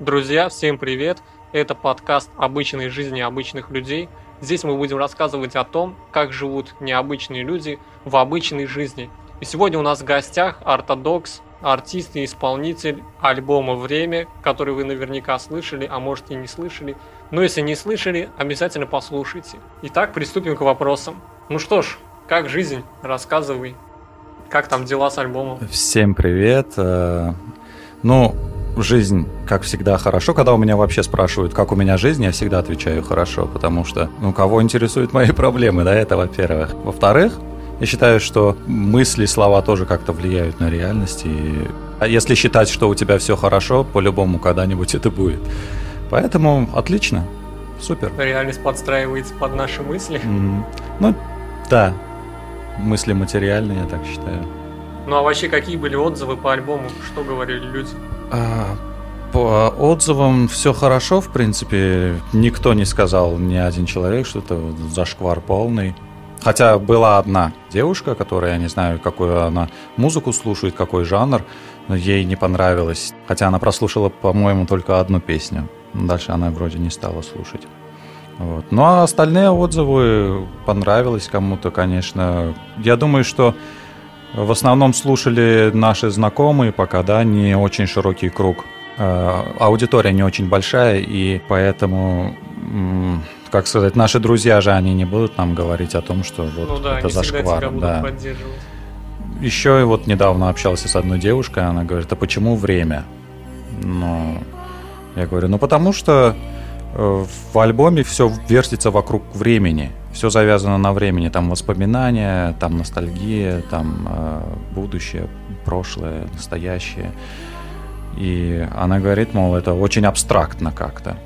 Друзья, всем привет! Это подкаст «Обычной жизни обычных людей». Здесь мы будем рассказывать о том, как живут необычные люди в обычной жизни. И сегодня у нас в гостях ортодокс, артист и исполнитель альбома «Время», который вы наверняка слышали, а может и не слышали. Но если не слышали, обязательно послушайте. Итак, приступим к вопросам. Ну что ж, как жизнь? Рассказывай. Как там дела с альбомом? Всем привет. Э, ну, жизнь, как всегда, хорошо. Когда у меня вообще спрашивают, как у меня жизнь, я всегда отвечаю хорошо, потому что, ну, кого интересуют мои проблемы, да, это во-первых. Во-вторых, я считаю, что мысли, слова тоже как-то влияют на реальность. И а если считать, что у тебя все хорошо, по-любому когда-нибудь это будет. Поэтому отлично, супер. Реальность подстраивается под наши мысли. Mm-hmm. Ну, да, мысли материальные, я так считаю. Ну а вообще какие были отзывы по альбому? Что говорили люди? А, по отзывам все хорошо, в принципе. Никто не сказал, ни один человек, что это зашквар полный. Хотя была одна девушка, которая, я не знаю, какую она музыку слушает, какой жанр, но ей не понравилось. Хотя она прослушала, по-моему, только одну песню. Дальше она вроде не стала слушать. Вот. Ну а остальные отзывы понравилось кому-то, конечно. Я думаю, что в основном слушали наши знакомые пока, да, не очень широкий круг. Э, аудитория не очень большая, и поэтому, как сказать, наши друзья же, они не будут нам говорить о том, что вот ну, да, это зашквар. Да. Еще вот недавно общался с одной девушкой, она говорит, а почему время? Ну, я говорю, ну потому что в альбоме все вертится вокруг времени все завязано на времени, там воспоминания, там ностальгия, там э, будущее, прошлое, настоящее. И она говорит, мол, это очень абстрактно как-то.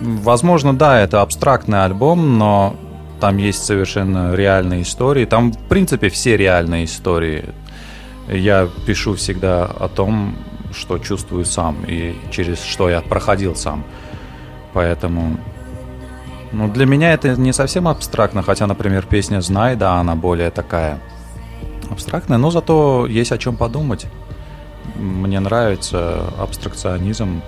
Возможно, да, это абстрактный альбом, но там есть совершенно реальные истории. Там, в принципе, все реальные истории. Я пишу всегда о том, что чувствую сам и через что я проходил сам. Поэтому ну, для меня это не совсем абстрактно, хотя, например, песня «Знай», да, она более такая абстрактная, но зато есть о чем подумать. Мне нравится абстракционизм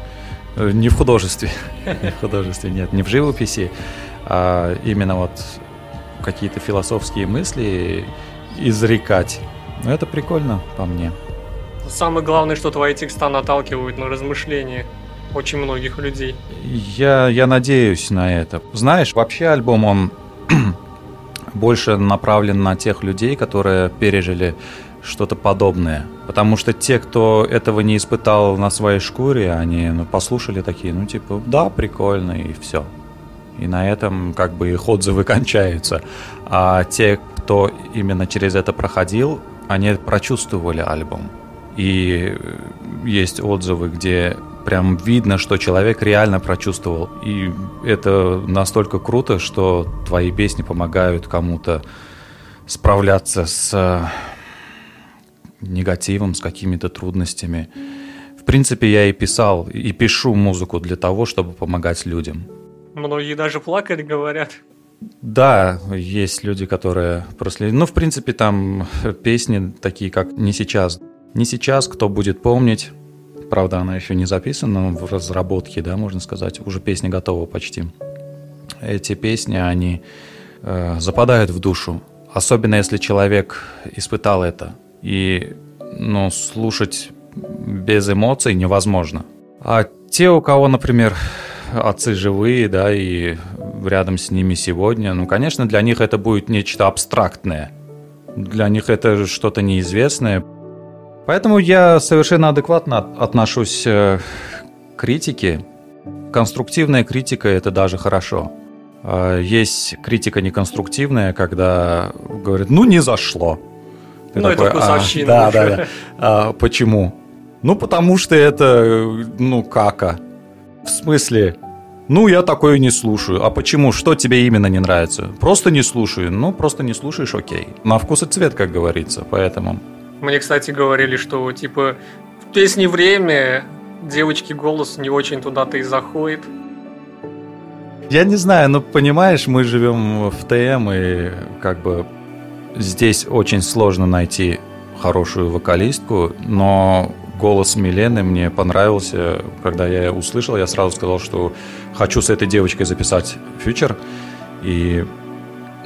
э, не в художестве, не в художестве, нет, не в живописи, а именно вот какие-то философские мысли изрекать. Ну, это прикольно по мне. Самое главное, что твои текста наталкивают на размышления очень многих людей. Я, я надеюсь на это. Знаешь, вообще альбом, он больше направлен на тех людей, которые пережили что-то подобное. Потому что те, кто этого не испытал на своей шкуре, они ну, послушали такие, ну типа, да, прикольно, и все. И на этом как бы их отзывы кончаются. А те, кто именно через это проходил, они прочувствовали альбом. И есть отзывы, где прям видно, что человек реально прочувствовал. И это настолько круто, что твои песни помогают кому-то справляться с э, негативом, с какими-то трудностями. В принципе, я и писал, и пишу музыку для того, чтобы помогать людям. Многие даже плакали, говорят. Да, есть люди, которые проследили. Ну, в принципе, там песни такие, как «Не сейчас». «Не сейчас», кто будет помнить, Правда, она еще не записана в разработке, да, можно сказать. Уже песня готова почти. Эти песни, они э, западают в душу. Особенно если человек испытал это. И ну, слушать без эмоций невозможно. А те, у кого, например, отцы живые, да, и рядом с ними сегодня, ну, конечно, для них это будет нечто абстрактное. Для них это что-то неизвестное. Поэтому я совершенно адекватно отношусь э, к критике. Конструктивная критика – это даже хорошо. А есть критика неконструктивная, когда говорят, ну не зашло. Ты ну такой, это вкусовщина. А, да, да, да. А, почему? Ну потому что это, ну кака. В смысле, ну, я такое не слушаю. А почему? Что тебе именно не нравится? Просто не слушаю. Ну, просто не слушаешь, окей. На вкус и цвет, как говорится. Поэтому мне, кстати, говорили, что типа в песне время девочки голос не очень туда-то и заходит. Я не знаю, ну понимаешь, мы живем в ТМ, и как бы здесь очень сложно найти хорошую вокалистку, но голос Милены мне понравился. Когда я услышал, я сразу сказал, что хочу с этой девочкой записать фьючер. И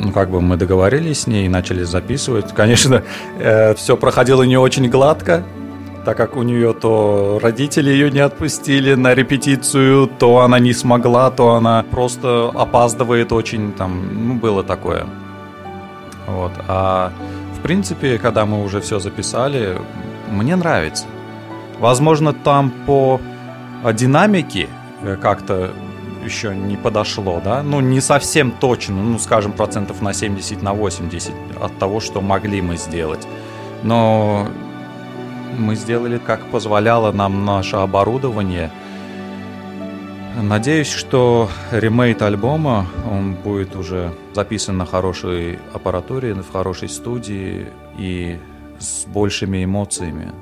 ну, как бы мы договорились с ней и начали записывать. Конечно, э, все проходило не очень гладко, так как у нее то родители ее не отпустили на репетицию, то она не смогла, то она просто опаздывает очень, там, ну, было такое. Вот. А в принципе, когда мы уже все записали, мне нравится. Возможно, там по динамике э, как-то еще не подошло, да, ну, не совсем точно, ну, скажем, процентов на 70, на 80 от того, что могли мы сделать. Но мы сделали, как позволяло нам наше оборудование. Надеюсь, что ремейт альбома, он будет уже записан на хорошей аппаратуре, в хорошей студии и с большими эмоциями.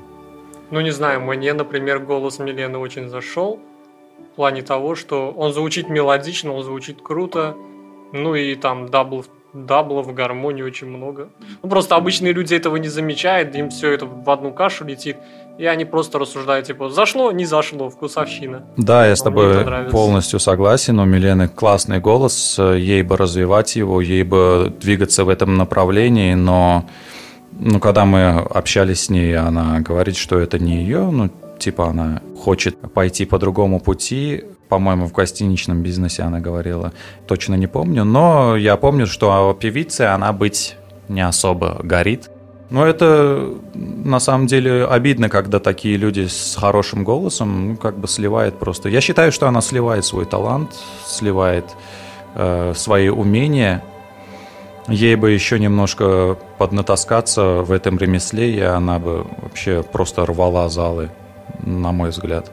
Ну, не знаю, мне, например, голос Милены очень зашел в плане того, что он звучит мелодично, он звучит круто, ну и там double, double ов, гармонии очень много. Ну, просто обычные люди этого не замечают, им все это в одну кашу летит, и они просто рассуждают, типа, зашло, не зашло, вкусовщина. Да, я с тобой полностью согласен, у Милены классный голос, ей бы развивать его, ей бы двигаться в этом направлении, но ну, когда мы общались с ней, она говорит, что это не ее, ну, типа она хочет пойти по другому пути, по-моему, в гостиничном бизнесе она говорила, точно не помню, но я помню, что певице она быть не особо горит. Но это на самом деле обидно, когда такие люди с хорошим голосом ну, как бы сливает просто. Я считаю, что она сливает свой талант, сливает э, свои умения. Ей бы еще немножко поднатаскаться в этом ремесле, и она бы вообще просто рвала залы, на мой взгляд.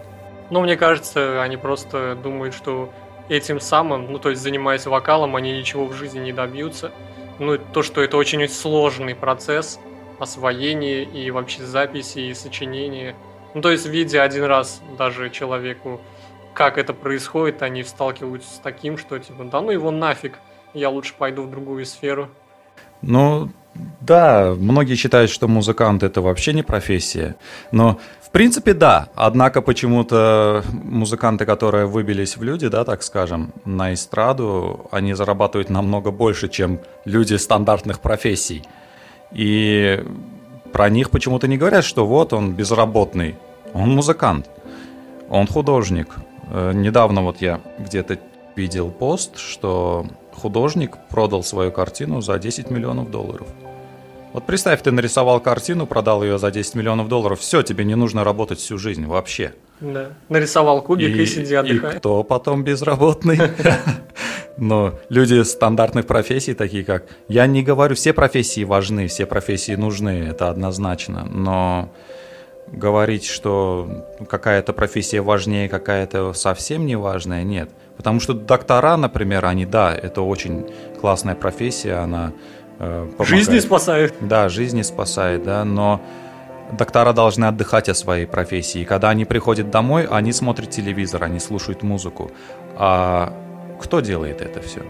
Ну, мне кажется, они просто думают, что этим самым, ну, то есть занимаясь вокалом, они ничего в жизни не добьются. Ну, то, что это очень сложный процесс освоения и вообще записи и сочинения. Ну, то есть, видя один раз даже человеку, как это происходит, они сталкиваются с таким, что типа, да ну его нафиг, я лучше пойду в другую сферу. Ну, да, многие считают, что музыкант это вообще не профессия. Но в принципе, да. Однако почему-то музыканты, которые выбились в люди, да, так скажем, на эстраду, они зарабатывают намного больше, чем люди стандартных профессий. И про них почему-то не говорят, что вот он безработный. Он музыкант, он художник. Э, недавно вот я где-то видел пост, что художник продал свою картину за 10 миллионов долларов. Вот представь, ты нарисовал картину, продал ее за 10 миллионов долларов, все, тебе не нужно работать всю жизнь вообще. Да, нарисовал кубик и, и сиди отдыхай. И кто потом безработный? Но люди стандартных профессий, такие как... Я не говорю, все профессии важны, все профессии нужны, это однозначно. Но говорить, что какая-то профессия важнее, какая-то совсем не важная, нет. Потому что доктора, например, они, да, это очень классная профессия, она э, помогает. Жизни спасает. Да, жизни спасает, да, но доктора должны отдыхать от своей профессии. И когда они приходят домой, они смотрят телевизор, они слушают музыку. А кто делает это все?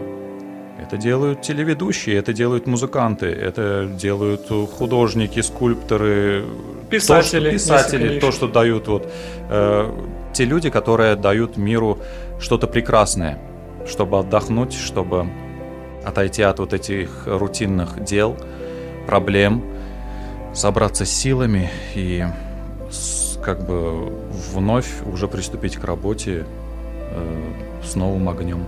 Это делают телеведущие, это делают музыканты, это делают художники, скульпторы, писатели, то, писатели, то, что дают вот э, те люди, которые дают миру что-то прекрасное, чтобы отдохнуть, чтобы отойти от вот этих рутинных дел, проблем, собраться с силами и как бы вновь уже приступить к работе э, с новым огнем.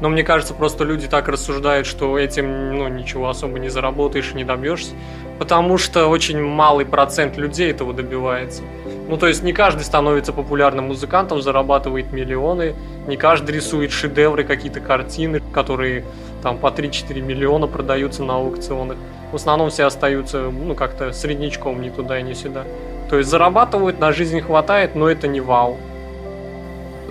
Но мне кажется, просто люди так рассуждают, что этим ну, ничего особо не заработаешь, не добьешься. Потому что очень малый процент людей этого добивается. Ну, то есть не каждый становится популярным музыкантом, зарабатывает миллионы, не каждый рисует шедевры, какие-то картины, которые там по 3-4 миллиона продаются на аукционах. В основном все остаются, ну, как-то среднячком ни туда ни сюда. То есть зарабатывают, на жизнь хватает, но это не вау.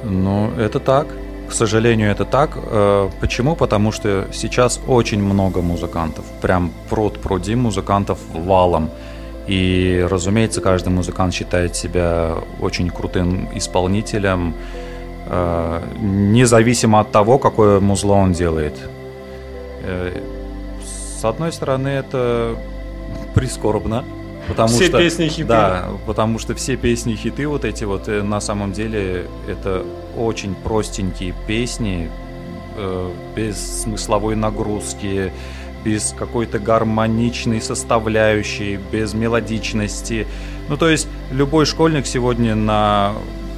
Ну, это так. К сожалению, это так. Э, почему? Потому что сейчас очень много музыкантов. Прям пруд пруди музыкантов валом. И, разумеется, каждый музыкант считает себя очень крутым исполнителем, э, независимо от того, какое музло он делает. Э, с одной стороны, это прискорбно, Потому Все что, песни хиты. Да, потому что все песни хиты вот эти вот э, на самом деле это очень простенькие песни без смысловой нагрузки, без какой-то гармоничной составляющей, без мелодичности. Ну то есть любой школьник сегодня на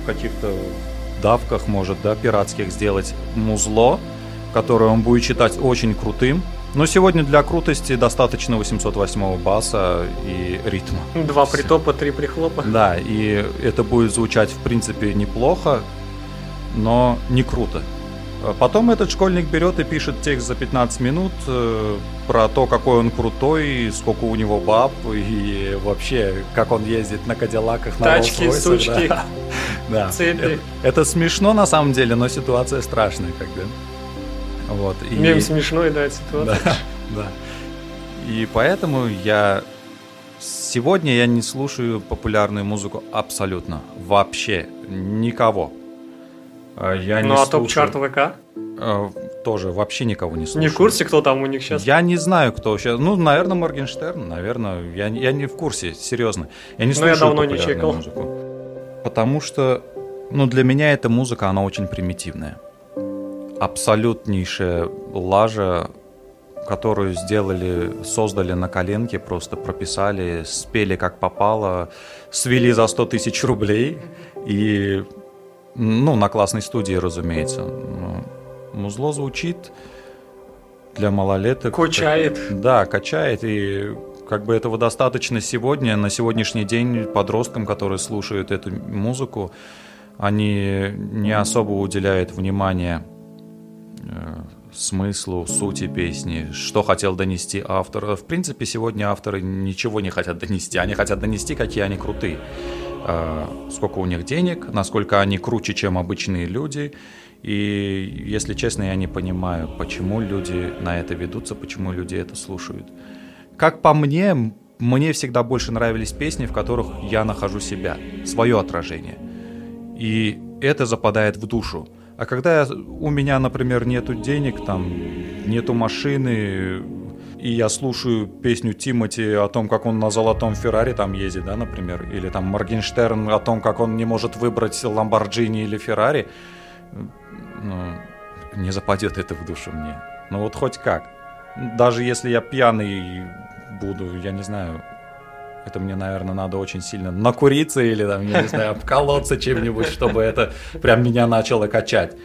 каких-то давках может, да, пиратских сделать музло, которое он будет читать очень крутым, но сегодня для крутости достаточно 808 баса и ритма. Два притопа, три прихлопа. Да, и это будет звучать в принципе неплохо, но не круто. Потом этот школьник берет и пишет текст за 15 минут э, про то, какой он крутой, сколько у него баб и вообще, как он ездит на кадиллаках, на Тачки, сучки, да. Да. цепи. Это, это смешно на самом деле, но ситуация страшная, как бы. Вот. И... Мем смешной, да, ситуация. Да, да. И поэтому я сегодня я не слушаю популярную музыку абсолютно, вообще никого. А Я не Ну а слушаю- топ-чарт ВК? Э, тоже вообще никого не слушаю. Не в курсе, кто там у них сейчас? Я не знаю, кто сейчас. Ну, наверное, Моргенштерн, наверное. Я, я не в курсе, серьезно. Я не Ну, я слушаю давно не чекал. музыку. Потому что, ну, для меня эта музыка, она очень примитивная. Абсолютнейшая лажа, которую сделали, создали на коленке, просто прописали, спели как попало, свели за 100 тысяч рублей. И, ну, на классной студии, разумеется. Музло звучит для малолеток. Качает. Да, качает, и как бы этого достаточно сегодня, на сегодняшний день подросткам, которые слушают эту музыку, они не особо уделяют внимания э, смыслу, сути песни, что хотел донести автор. В принципе, сегодня авторы ничего не хотят донести, они хотят донести, какие они крутые. Э, Сколько у них денег, насколько они круче, чем обычные люди. И, если честно, я не понимаю, почему люди на это ведутся, почему люди это слушают. Как по мне, мне всегда больше нравились песни, в которых я нахожу себя, свое отражение. И это западает в душу. А когда я- у меня, например, нету денег, там, нету машины, и я слушаю песню Тимати о том, как он на золотом Феррари там ездит, да, например, или там Моргенштерн о том, как он не может выбрать Ламборджини или Феррари, ну, не западет это в душу мне. Ну вот хоть как. Даже если я пьяный буду, я не знаю, это мне, наверное, надо очень сильно накуриться или, там, я не знаю, обколоться чем-нибудь, чтобы это прям меня начало качать.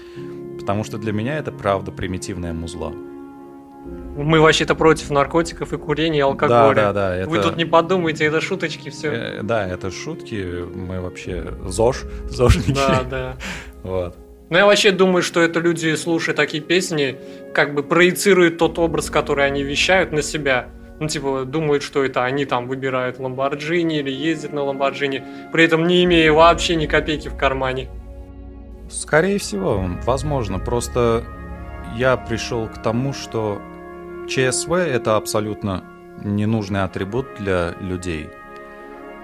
Потому что для меня это правда примитивное музло. Мы вообще-то против наркотиков и курения, и алкоголя. Да, да, да. Это, Вы тут не подумайте, это шуточки все. э, Да, это шутки. Мы вообще ЗОЖ, ЗОЖники. Да, да. Вот. Ну, я вообще думаю, что это люди, слушая такие песни, как бы проецируют тот образ, который они вещают на себя. Ну, типа, думают, что это они там выбирают Ламборджини или ездят на Ламборджини, при этом не имея вообще ни копейки в кармане. Скорее всего, возможно. Просто я пришел к тому, что ЧСВ это абсолютно ненужный атрибут для людей.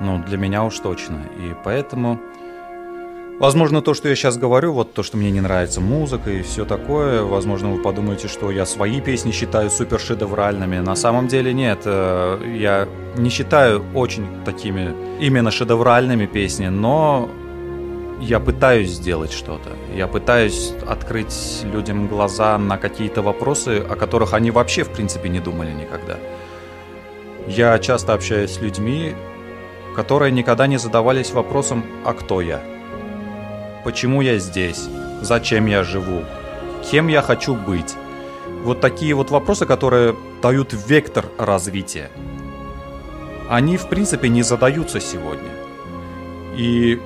Ну, для меня уж точно. И поэтому, возможно, то, что я сейчас говорю, вот то, что мне не нравится музыка и все такое, возможно, вы подумаете, что я свои песни считаю супер шедевральными. На самом деле нет. Э, Я не считаю очень такими именно шедевральными песни, но я пытаюсь сделать что-то. Я пытаюсь открыть людям глаза на какие-то вопросы, о которых они вообще, в принципе, не думали никогда. Я часто общаюсь с людьми, которые никогда не задавались вопросом «А кто я?», «Почему я здесь?», «Зачем я живу?», «Кем я хочу быть?». Вот такие вот вопросы, которые дают вектор развития. Они, в принципе, не задаются сегодня. И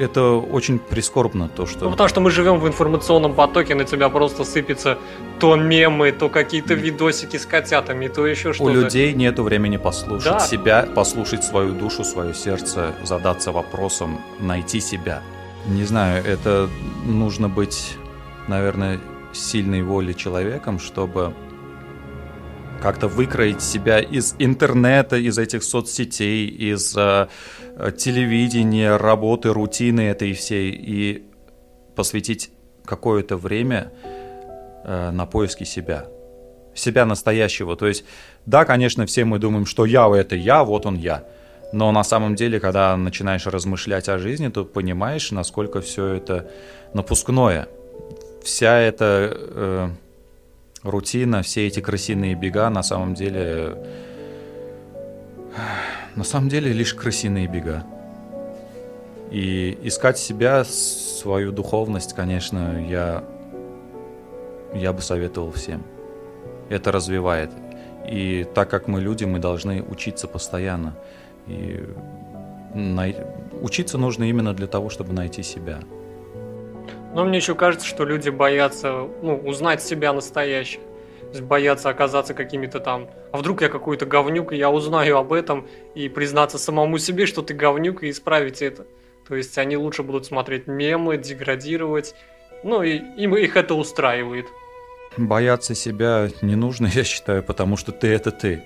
это очень прискорбно, то, что... Ну, потому что мы живем в информационном потоке, на тебя просто сыпется то мемы, то какие-то видосики с котятами, то еще У что-то. людей нету времени послушать Да. себя, послушать свою душу, свое сердце, задаться вопросом, найти себя. Не знаю, это нужно быть, наверное, сильной воли человеком, чтобы как-то выкроить себя из интернета, из этих соцсетей, из э, телевидения, работы, рутины этой всей и посвятить какое-то время э, на поиски себя. себя настоящего. То есть, да, конечно, все мы думаем, что я — это я, вот он я. Но на самом деле, когда начинаешь размышлять о жизни, то понимаешь, насколько все это напускное. Вся эта э, рутина, все эти крысиные бега на самом деле... На самом деле лишь крысиные бега. И искать себя, свою духовность, конечно, я, я бы советовал всем. Это развивает. И так как мы люди, мы должны учиться постоянно. И най... учиться нужно именно для того, чтобы найти себя. Но мне еще кажется, что люди боятся ну, узнать себя настоящих. То есть боятся оказаться какими-то там... А вдруг я какой-то говнюк, и я узнаю об этом, и признаться самому себе, что ты говнюк, и исправить это. То есть они лучше будут смотреть мемы, деградировать. Ну и им их это устраивает. Бояться себя не нужно, я считаю, потому что ты это ты.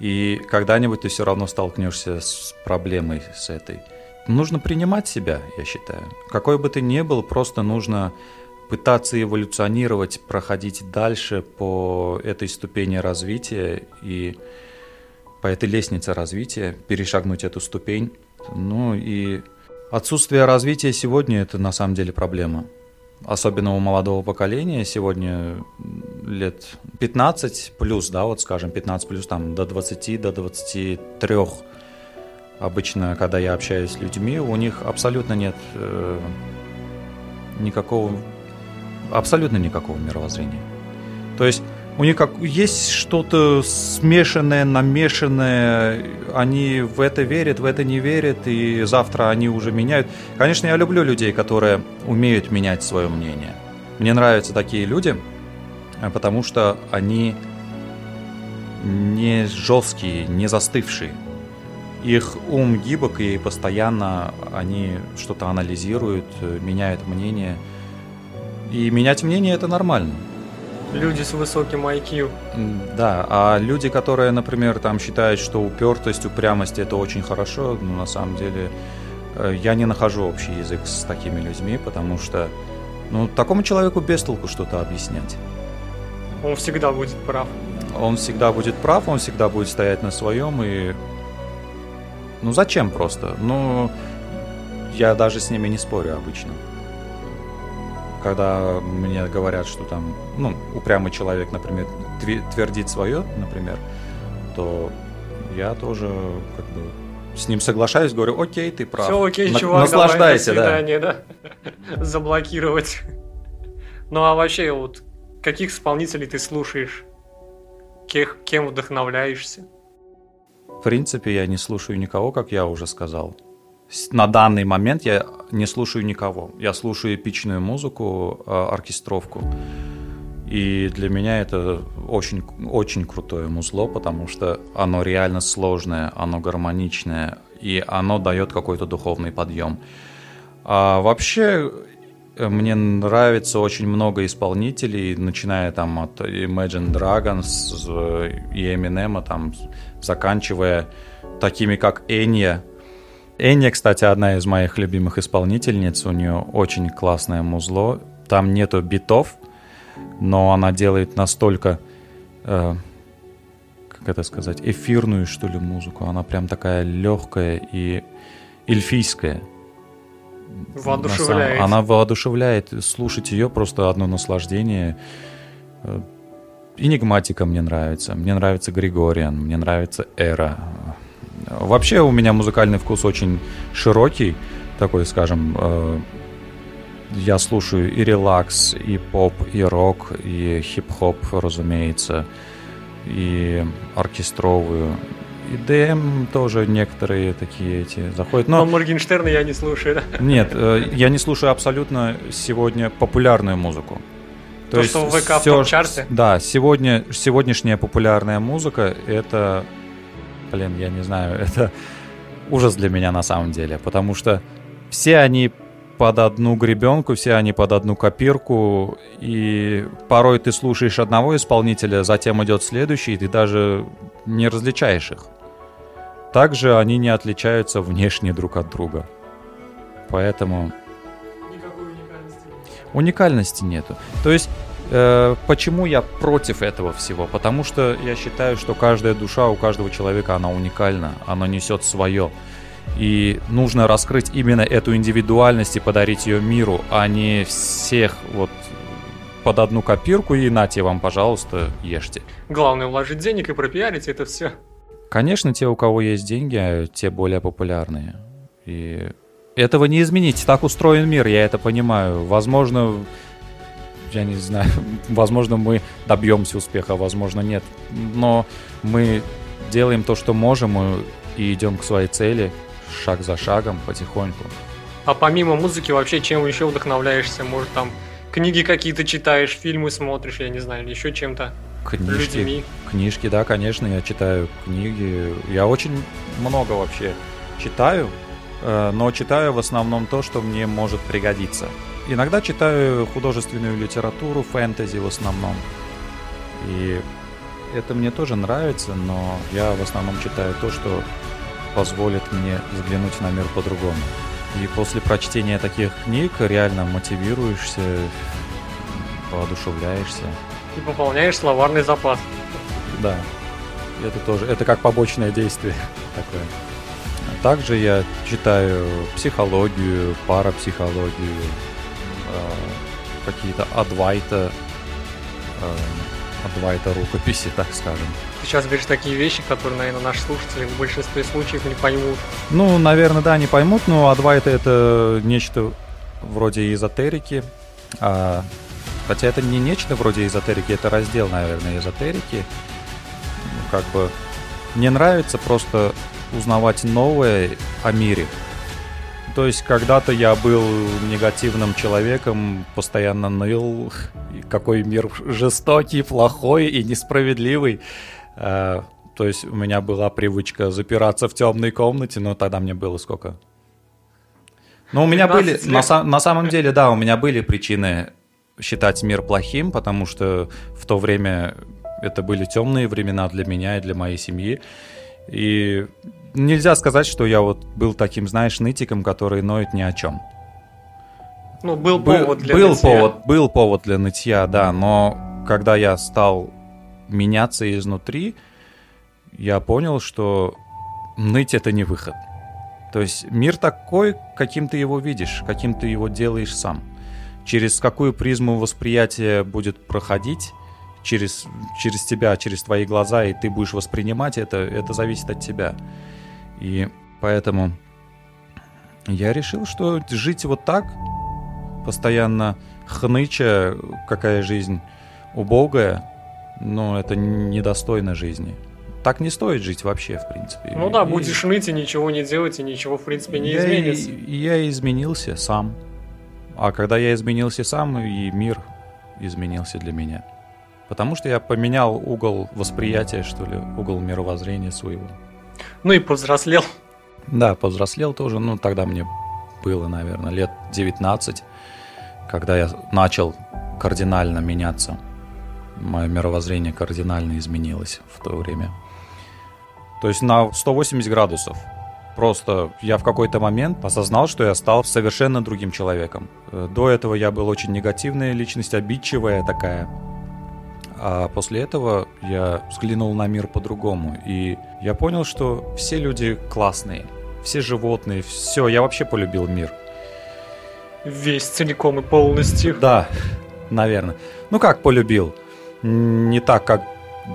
И когда-нибудь ты все равно столкнешься с проблемой с этой. Нужно принимать себя, я считаю. Какой бы ты ни был, просто нужно пытаться эволюционировать, проходить дальше по этой ступени развития и по этой лестнице развития, перешагнуть эту ступень. Ну и Отсутствие развития сегодня – это на самом деле проблема. Особенно у молодого поколения сегодня лет 15 плюс, да, вот скажем, 15 плюс там до 20, до 23. Обычно, когда я общаюсь с людьми, у них абсолютно нет э, никакого, абсолютно никакого мировоззрения. То есть у них как есть что-то смешанное, намешанное, они в это верят, в это не верят, и завтра они уже меняют. Конечно, я люблю людей, которые умеют менять свое мнение. Мне нравятся такие люди, э, потому что они не жесткие, не застывшие. Их ум гибок, и постоянно они что-то анализируют, э, меняют мнение. И менять мнение это нормально. Люди с высоким IQ. Да, а люди, которые, например, там считают, что упертость, упрямость это очень хорошо, ну, на самом деле э, я не нахожу общий язык с такими людьми, потому что ну, такому человеку без толку что-то объяснять. Он всегда будет прав. Он всегда будет прав, он всегда будет стоять на своем и... Ну зачем просто? Ну, я даже с ними не спорю обычно когда мне говорят, что там, ну, упрямый человек, например, твердит свое, например, то я тоже как бы с ним соглашаюсь, говорю, окей, ты прав. Все окей, На- чувак, наслаждайся, давай, до свидания, да. да. Заблокировать. Ну а вообще, вот, каких исполнителей ты слушаешь? Кех, кем вдохновляешься? В принципе, я не слушаю никого, как я уже сказал на данный момент я не слушаю никого. Я слушаю эпичную музыку, а, оркестровку. И для меня это очень, очень крутое музло, потому что оно реально сложное, оно гармоничное, и оно дает какой-то духовный подъем. А вообще, э, мне нравится очень много исполнителей, начиная там от Imagine Dragons и Eminem, там, заканчивая такими как Эния, Энни, кстати, одна из моих любимых исполнительниц. У нее очень классное музло. Там нету битов, но она делает настолько, э, как это сказать, эфирную, что ли, музыку. Она прям такая легкая и эльфийская. Воодушевляет. Она воодушевляет. Слушать ее просто одно наслаждение. Энигматика мне нравится. Мне нравится Григориан. Мне нравится Эра. Вообще у меня музыкальный вкус очень широкий, такой, скажем, э, я слушаю и релакс, и поп, и рок, и хип-хоп, разумеется, и оркестровую, и ДМ тоже некоторые такие эти заходят. Но, Но Моргенштерна я не слушаю. Нет, э, я не слушаю абсолютно сегодня популярную музыку. То, То есть что в ВК все, в чарте Да, сегодня, сегодняшняя популярная музыка это блин, я не знаю, это ужас для меня на самом деле, потому что все они под одну гребенку, все они под одну копирку, и порой ты слушаешь одного исполнителя, затем идет следующий, и ты даже не различаешь их. Также они не отличаются внешне друг от друга. Поэтому... Уникальности нету. То есть Э, почему я против этого всего? Потому что я считаю, что каждая душа у каждого человека, она уникальна, она несет свое. И нужно раскрыть именно эту индивидуальность и подарить ее миру, а не всех вот под одну копирку и нате вам, пожалуйста, ешьте. Главное вложить денег и пропиарить это все. Конечно, те, у кого есть деньги, те более популярные. И этого не изменить. Так устроен мир, я это понимаю. Возможно, я не знаю, возможно, мы добьемся успеха, возможно, нет. Но мы делаем то, что можем, и идем к своей цели шаг за шагом, потихоньку. А помимо музыки вообще чем еще вдохновляешься? Может, там книги какие-то читаешь, фильмы смотришь, я не знаю, или еще чем-то? Книжки, людьми? книжки, да, конечно, я читаю книги. Я очень много вообще читаю, но читаю в основном то, что мне может пригодиться. Иногда читаю художественную литературу, фэнтези в основном. И это мне тоже нравится, но я в основном читаю то, что позволит мне взглянуть на мир по-другому. И после прочтения таких книг реально мотивируешься, воодушевляешься. И пополняешь словарный запас. Да, это тоже, это как побочное действие такое. Также я читаю психологию, парапсихологию, Э, какие-то адвайта, э, адвайта рукописи, так скажем. Ты сейчас говоришь такие вещи, которые, наверное, наши слушатели в большинстве случаев не поймут. Ну, наверное, да, не поймут, но адвайта это нечто вроде эзотерики. А, хотя это не нечто вроде эзотерики, это раздел, наверное, эзотерики. Ну, как бы мне нравится просто узнавать новое о мире, то есть когда-то я был негативным человеком, постоянно ныл, какой мир жестокий, плохой и несправедливый. Э, то есть у меня была привычка запираться в темной комнате, но тогда мне было сколько? Ну, у меня были, на, на самом деле, да, у меня были причины считать мир плохим, потому что в то время это были темные времена для меня и для моей семьи. И нельзя сказать, что я вот был таким, знаешь, нытиком, который ноет ни о чем. Ну, был повод для был нытья. Повод, был повод для нытья, да, но когда я стал меняться изнутри, я понял, что ныть это не выход. То есть мир такой, каким ты его видишь, каким ты его делаешь сам. Через какую призму восприятия будет проходить, через, через тебя, через твои глаза, и ты будешь воспринимать это, это зависит от тебя. И поэтому я решил, что жить вот так, постоянно хныча, какая жизнь убогая, ну, это недостойно жизни. Так не стоит жить вообще, в принципе. Ну да, и... будешь ныть и ничего не делать, и ничего, в принципе, не я изменится. И, я изменился сам. А когда я изменился сам, и мир изменился для меня. Потому что я поменял угол восприятия, что ли, угол мировоззрения своего. Ну и повзрослел. Да, повзрослел тоже. Ну, тогда мне было, наверное, лет 19, когда я начал кардинально меняться. Мое мировоззрение кардинально изменилось в то время. То есть на 180 градусов. Просто я в какой-то момент осознал, что я стал совершенно другим человеком. Э, до этого я был очень негативная личность, обидчивая такая, а после этого я взглянул на мир по-другому. И я понял, что все люди классные, все животные, все. Я вообще полюбил мир. Весь целиком и полностью. Да, наверное. Ну как полюбил? Не так, как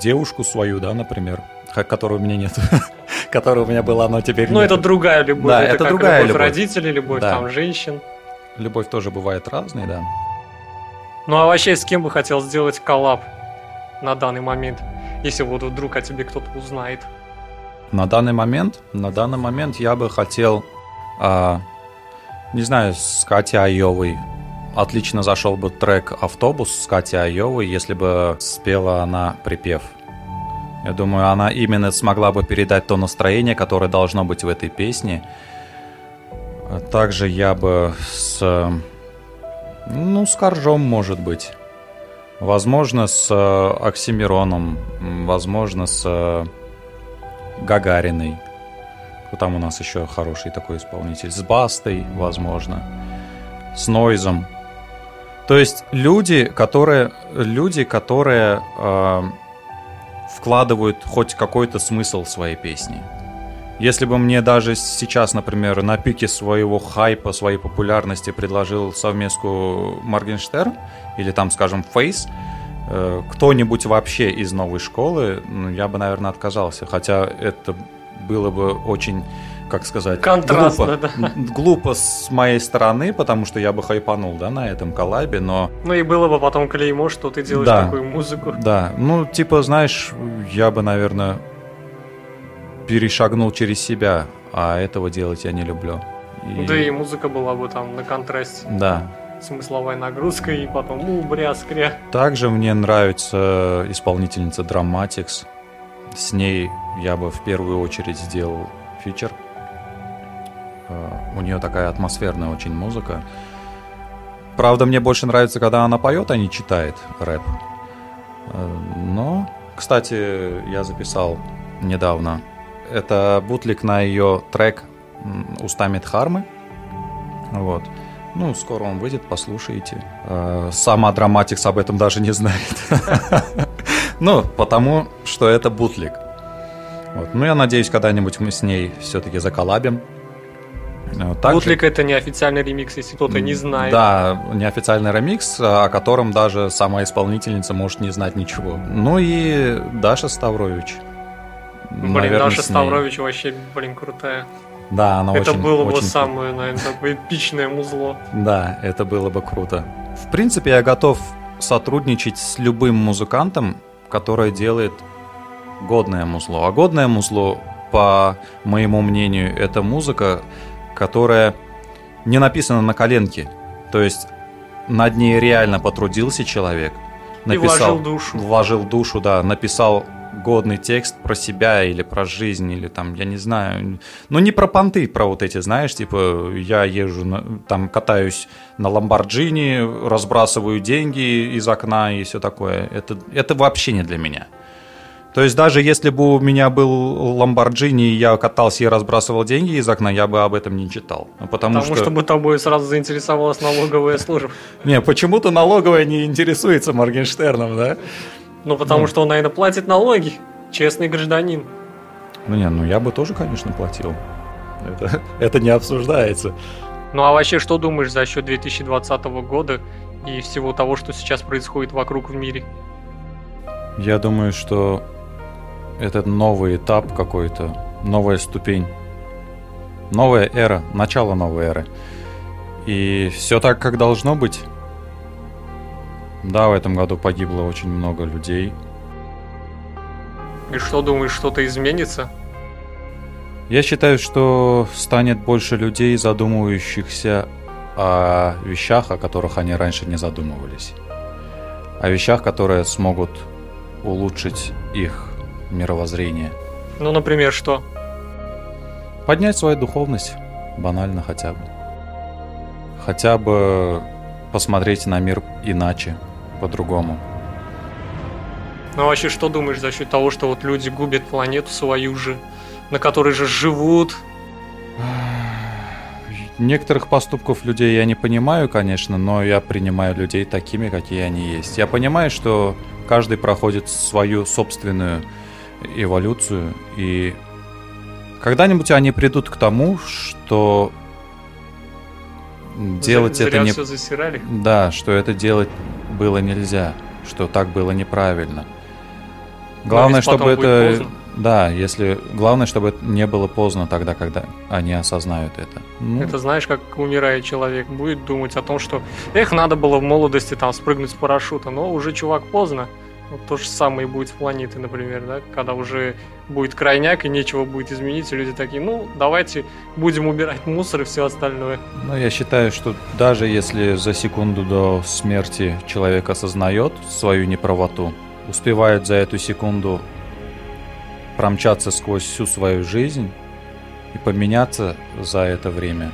девушку свою, да, например, которой у меня нет. которая у меня была, но теперь Ну, это другая любовь. Да, это, это другая любовь. любовь. родителей, любовь да. там женщин. Любовь тоже бывает разной, да. Ну а вообще с кем бы хотел сделать коллаб? На данный момент, если вот вдруг о тебе кто-то узнает? На данный момент, на данный момент я бы хотел, а, не знаю, с Катей Айовой. Отлично зашел бы трек «Автобус» с Катей Айовой, если бы спела она припев. Я думаю, она именно смогла бы передать то настроение, которое должно быть в этой песне. Также я бы с... Ну, с Коржом, может быть. Возможно, с э, Оксимироном, возможно, с э, Гагариной. Там у нас еще хороший такой исполнитель. С Бастой, возможно. С Нойзом. То есть люди, которые, люди, которые э, вкладывают хоть какой-то смысл в свои песни. Если бы мне даже сейчас, например, на пике своего хайпа, своей популярности предложил совместку Моргенштерн или там, скажем, Фейс, э, кто-нибудь вообще из новой школы, ну, я бы, наверное, отказался. Хотя это было бы очень, как сказать, Контрастно, глупо, да. глупо с моей стороны, потому что я бы хайпанул, да, на этом коллабе, но... Ну и было бы потом клеймо, что ты делаешь Да. такую музыку. Да, ну, типа, знаешь, я бы, наверное, перешагнул через себя, а этого делать я не люблю. И- Да и музыка была бы там на контрасте. Да. Смысловая нагрузка, и потом у бряскря. Также мне нравится исполнительница Dramatics. С ней я бы в первую очередь сделал фичер. Э, У нее такая атмосферная очень музыка. Правда, мне больше нравится, когда она поет, а не читает рэп. Э, Но, кстати, я записал недавно. Это бутлик на ее трек «Устами Дхармы». Вот. Ну, скоро он выйдет, послушайте. Э, Сама Драматикс об этом даже не знает. Ну, потому что это бутлик. Вот. Ну, я надеюсь, когда-нибудь мы с ней все-таки заколабим. Э, также- Бутлик это не официальный ремикс, если кто-то не знает. Да, неофициальный ремикс, о котором даже сама исполнительница может не знать ничего. Ну и Даша Ставрович. Блин, Наверное, Даша. Ставрович вообще, блин, крутая. Да, она это очень, было бы очень самое, наверное, эпичное музло. Да, это было бы круто. В принципе, я готов сотрудничать с любым музыкантом, который делает годное музло. А годное музло, по моему мнению, это музыка, которая не написана на коленке. То есть над ней реально потрудился человек. И вложил душу. Вложил душу, да. Написал годный текст про себя или про жизнь, или там, я не знаю. Ну, не про понты, про вот эти, знаешь, типа, я езжу, на- там, катаюсь на Ламборджини, разбрасываю деньги из окна и все такое. Это, это вообще не для меня. То есть даже если бы у меня был Ламборджини, и я катался и разбрасывал деньги из окна, я бы об этом не читал. Ну, Потому, Потому что... что бы тобой сразу заинтересовалась налоговая служба. Не, почему-то налоговая не интересуется Моргенштерном, да? Ну, потому что он, наверное, платит налоги. Честный гражданин. Ну не, ну я бы тоже, конечно, платил. Это, это не обсуждается. Ну, а вообще, что думаешь за счет 2020 года и всего того, что сейчас происходит вокруг в мире? Я думаю, что это новый этап какой-то, новая ступень, новая эра, начало новой эры. И все так, как должно быть. Да, в этом году погибло очень много людей. И что думаешь, что-то изменится? Я считаю, что станет больше людей, задумывающихся о вещах, о которых они раньше не задумывались. О вещах, которые смогут улучшить их мировоззрение. Ну, например, что? Поднять свою духовность, банально хотя бы. Хотя бы посмотреть на мир иначе, по-другому. Ну, вообще, что думаешь за счет того, что вот люди губят планету свою же, на которой же живут? Некоторых поступков людей я не понимаю, конечно, но я принимаю людей такими, какие они есть. Я понимаю, что каждый проходит свою собственную эволюцию, и когда-нибудь они придут к тому, что делать Зря это не... засирали. Да, что это делать было нельзя, что так было неправильно. Главное, чтобы это... поздно. Да, если... Главное, чтобы это не было поздно тогда, когда они осознают это. Ну, Это знаешь, как умирает человек, будет думать о том, что эх, надо было в молодости там спрыгнуть с парашюта, но уже, чувак, поздно. Вот то же самое и будет с планетой, например, да, когда уже будет крайняк и нечего будет изменить, и люди такие, ну, давайте будем убирать мусор и все остальное. Но я считаю, что даже если за секунду до смерти человек осознает свою неправоту, успевает за эту секунду промчаться сквозь всю свою жизнь и поменяться за это время,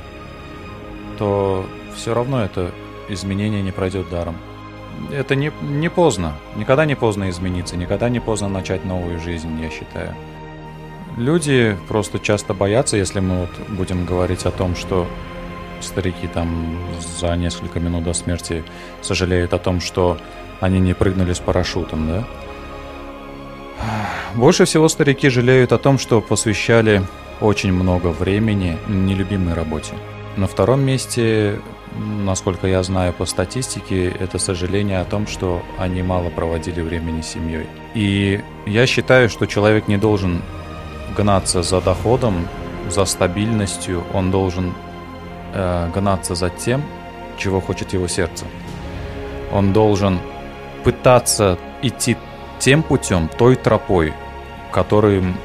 то все равно это изменение не пройдет даром. Это не, не поздно. Никогда не поздно измениться, никогда не поздно начать новую жизнь, я считаю. Люди просто часто боятся, если мы вот будем говорить о том, что старики там за несколько минут до смерти сожалеют о том, что они не прыгнули с парашютом, да? Больше всего старики жалеют о том, что посвящали очень много времени нелюбимой работе. На втором месте, насколько я знаю по статистике, это сожаление о том, что они мало проводили времени с семьей. И я считаю, что человек не должен гнаться за доходом, за стабильностью, он должен э, гнаться за тем, чего хочет его сердце. Он должен пытаться идти тем путем, той тропой, которым,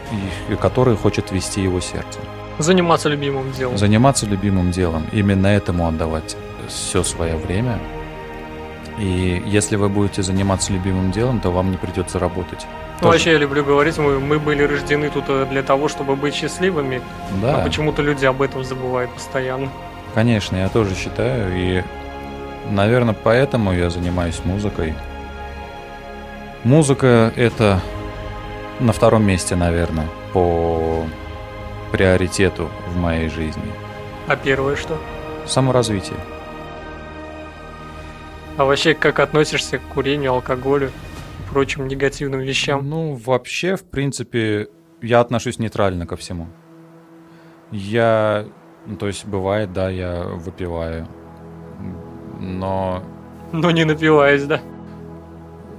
который хочет вести его сердце. Заниматься любимым делом. Заниматься любимым делом. Именно этому отдавать все свое время. И если вы будете заниматься любимым делом, то вам не придется работать. Ну, вообще я люблю говорить, мы, мы были рождены тут э, для того, чтобы быть счастливыми. Да. А почему-то люди об этом забывают постоянно. Конечно, я тоже считаю. И, наверное, поэтому я занимаюсь музыкой. Музыка это на втором месте, наверное, по приоритету в моей жизни. А первое что? Саморазвитие. А вообще, как относишься к курению, алкоголю и прочим негативным вещам? Ну, вообще, в принципе, я отношусь нейтрально ко всему. Я, ну, то есть, бывает, да, я выпиваю, но... Но не напиваюсь, да?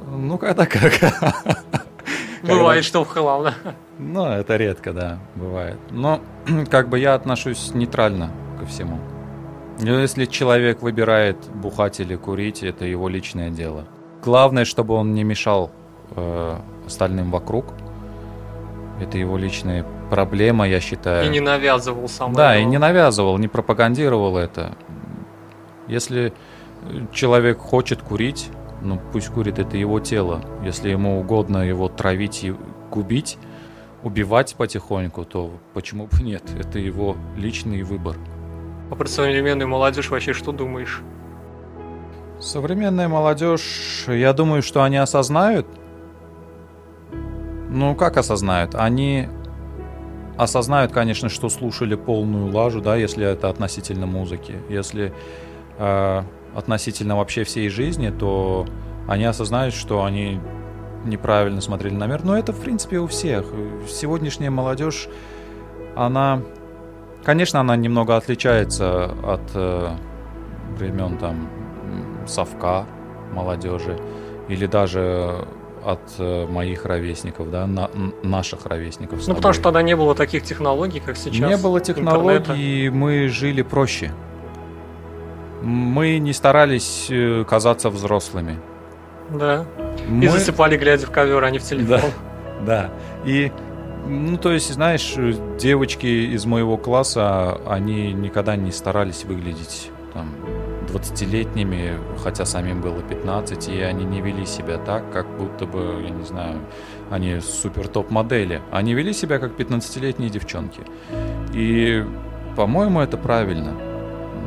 Ну, когда как. Бывает, что в хлам, да? Ну, это редко, да, бывает. Но как бы я отношусь нейтрально ко всему. Но если человек выбирает бухать или курить, это его личное дело. Главное, чтобы он не мешал э, остальным вокруг. Это его личная проблема, я считаю. И не навязывал сам. Да, его. и не навязывал, не пропагандировал это. Если человек хочет курить, ну пусть курит, это его тело. Если ему угодно его травить и губить, убивать потихоньку, то почему бы нет? Это его личный выбор. А про современную молодежь вообще что думаешь? Современная молодежь, я думаю, что они осознают. Ну, как осознают? Они осознают, конечно, что слушали полную лажу, да, если это относительно музыки. Если э, относительно вообще всей жизни, то они осознают, что они неправильно смотрели на мир. Но это, в принципе, у всех. Сегодняшняя молодежь, она, конечно, она немного отличается от э, времен там совка молодежи или даже от э, моих ровесников, да, на, наших ровесников. Ну, потому что тогда не было таких технологий, как сейчас. Не было технологий, интернета. мы жили проще. Мы не старались э, казаться взрослыми. Да. Мы... И засыпали, глядя в ковер, а не в телефон. Да, да. И, ну, то есть, знаешь, девочки из моего класса, они никогда не старались выглядеть там 20-летними, хотя самим было 15, и они не вели себя так, как будто бы, я не знаю, они супер топ-модели. Они вели себя как 15-летние девчонки. И, по-моему, это правильно.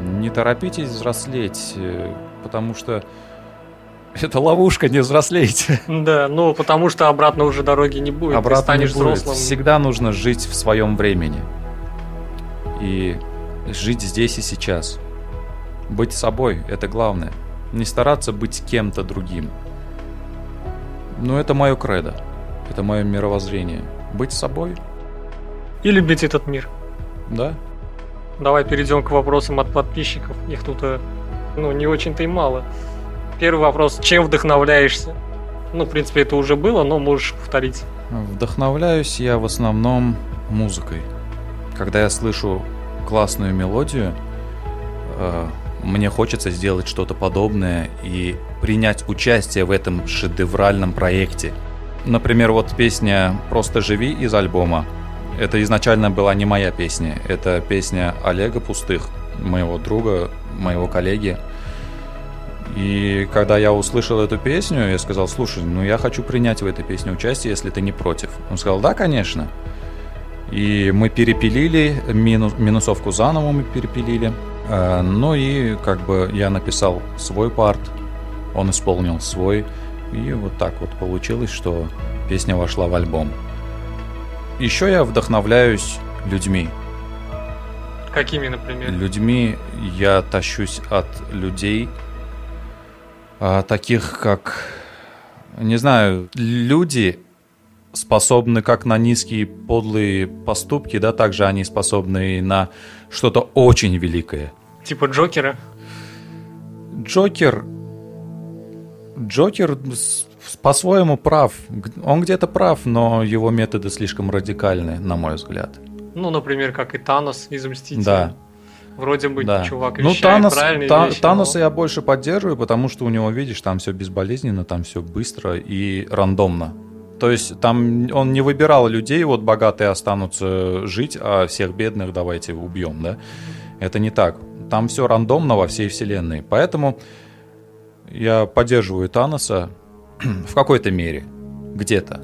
Не торопитесь взрослеть, э, потому что это ловушка, не взрослейте. Да, ну потому что обратно уже дороги не будет. Обратно Ты станешь не будет. взрослым. Всегда нужно жить в своем времени. И жить здесь и сейчас. Быть собой – это главное. Не стараться быть кем-то другим. Но это мое кредо. Это мое мировоззрение. Быть собой. И любить этот мир. Да. Давай перейдем к вопросам от подписчиков. Их тут э, ну, не очень-то и мало. Первый вопрос. Чем вдохновляешься? Ну, в принципе, это уже было, но можешь повторить. Вдохновляюсь я в основном музыкой. Когда я слышу классную мелодию, э, мне хочется сделать что-то подобное и принять участие в этом шедевральном проекте. Например, вот песня «Просто живи» из альбома. Это изначально была не моя песня, это песня Олега Пустых, моего друга, моего коллеги. И когда я услышал эту песню, я сказал, слушай, ну я хочу принять в этой песне участие, если ты не против. Он сказал, да, конечно. И мы перепилили, минус, минусовку заново мы перепилили. Э, ну и как бы я написал свой парт, он исполнил свой. И вот так вот получилось, что песня вошла в альбом. Еще я вдохновляюсь людьми. Какими, например? Людьми я тащусь от людей, а, таких как, не знаю, люди способны как на низкие подлые поступки, да, также они способны и на что-то очень великое. Типа Джокера? Джокер... Джокер с- по-своему прав. Он где-то прав, но его методы слишком радикальны, на мой взгляд. Ну, например, как и Танос из Мстителей. Да. Вроде бы Да. чувак ну, вещает Танос, правильные Та- вещи, Таноса но- я больше поддерживаю, потому что у него, видишь, там все безболезненно, там все быстро и рандомно. То есть там он не выбирал людей, вот богатые останутся жить, а всех бедных давайте убьем, да? Это не так. Там все рандомно во всей вселенной. Поэтому я поддерживаю Таноса в какой-то мере. Где-то.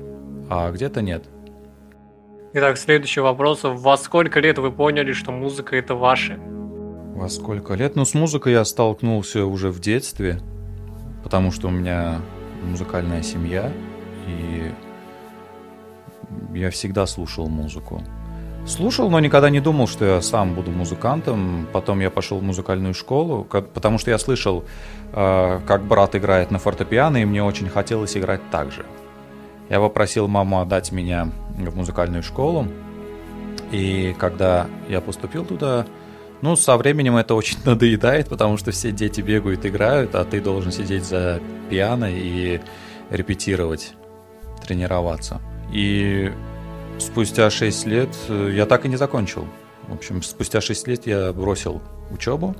А где-то нет. Итак, следующий вопрос. Во сколько лет вы поняли, что музыка это ваше? Во сколько лет? Ну, с музыкой я столкнулся уже в детстве, потому что у меня музыкальная семья, и я всегда слушал музыку. Слушал, но никогда не думал, что я сам буду музыкантом. Потом я пошел в музыкальную школу, потому что я слышал, э, как брат играет на фортепиано, и мне очень хотелось играть так же. Я попросил маму отдать меня в музыкальную школу, и когда я поступил туда, ну, со временем это очень надоедает, потому что все дети бегают, играют, а ты должен сидеть за пиано и репетировать, тренироваться. И спустя 6 лет э, я так и не закончил. В общем, спустя 6 лет я бросил учебу.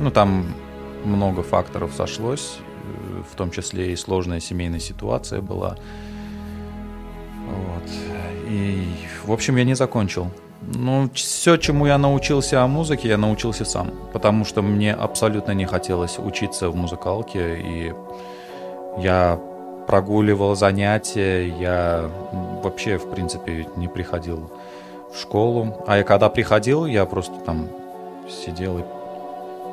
Ну, там много факторов сошлось, э, в том числе и сложная семейная ситуация была. Вот. И, в общем, я не закончил. Ну, все, чему я научился о музыке, я научился сам. Потому что мне абсолютно не хотелось учиться в музыкалке. И я прогуливал занятия, я вообще, в принципе, не приходил в школу. А я когда приходил, я просто там сидел и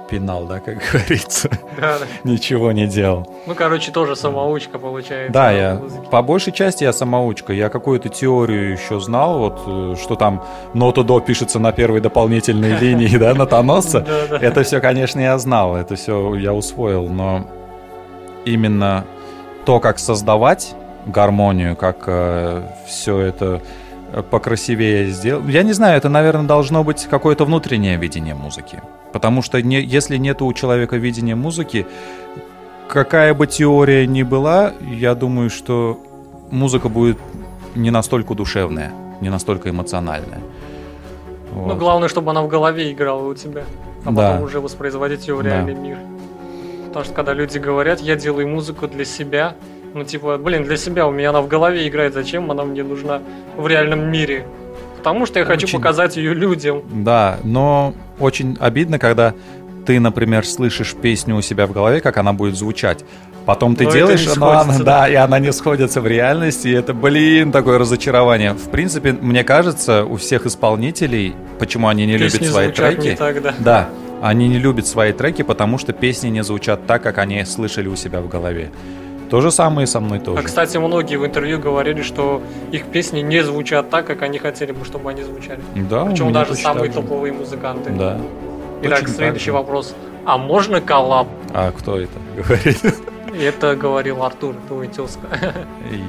пинал, да, как говорится. Да, да. Ничего не делал. Ну, короче, тоже самоучка получается. Да, я по большей части я самоучка. Я какую-то теорию еще знал, вот э, что там нота до пишется на первой дополнительной линии, да, нотоносца. Это все, конечно, я знал, это все я усвоил, но именно то, как создавать гармонию, как все это э, покрасивее сделать. Я не знаю, это, наверное, должно быть какое-то внутреннее видение музыки. Потому что не, если нет у человека видения музыки, какая бы теория ни была, я думаю, что музыка будет не настолько душевная, не настолько эмоциональная. Ну, Вот. главное, чтобы она в голове играла у тебя, а Да. потом уже воспроизводить ее в Да. реальный мир. Потому что когда люди говорят, я делаю музыку для себя, ну типа, блин, для себя у меня она в голове играет, зачем она мне нужна в реальном мире? Потому что я хочу Очень. показать ее людям. Да, но очень обидно, когда ты, например, слышишь песню у себя в голове, как она будет звучать. Потом ты Но делаешь, но она, сходится, да, и она не сходится в реальности, и это, блин, такое разочарование. В принципе, мне кажется, у всех исполнителей, почему они не Песни любят свои треки, так, да. да, они не любят свои треки, потому что песни не звучат так, как они слышали у себя в голове. То же самое и со мной тоже. А, кстати, многие в интервью говорили, что их песни не звучат так, как они хотели бы, чтобы они звучали. да, Причем даже самые топовые музыканты. Да. Итак, следующий вопрос. А можно коллаб? А кто это говорит? Это говорил Артур, твой тезка.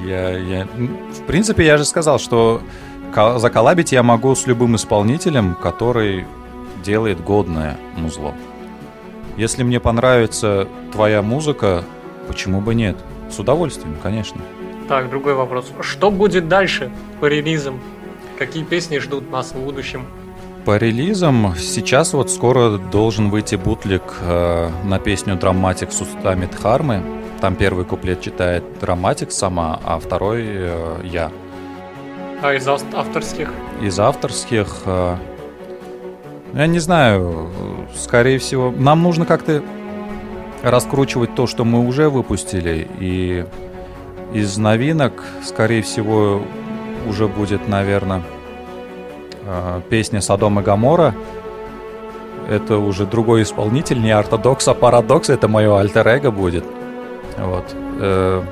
Я, я, в принципе, я же сказал, что ко- заколлабить я могу с любым исполнителем, который делает годное музло. Если мне понравится твоя музыка, почему бы нет? С удовольствием, конечно. Так, другой вопрос. Что будет дальше по релизам? Какие песни ждут нас в будущем? По релизам сейчас вот скоро должен выйти бутлик э, на песню «Драматик» с устами Дхармы. Там первый куплет читает Драматик сама, а второй э, я. А из ав- авторских? из авторских. э, Я не знаю, э, скорее всего, нам нужно как-то раскручивать то, что мы уже выпустили, и из новинок, скорее всего, уже будет, наверное, песня Содом и Гамора. Это уже другой исполнитель, не ортодокс, а парадокс. Это мое альтер-эго будет. Вот. Э,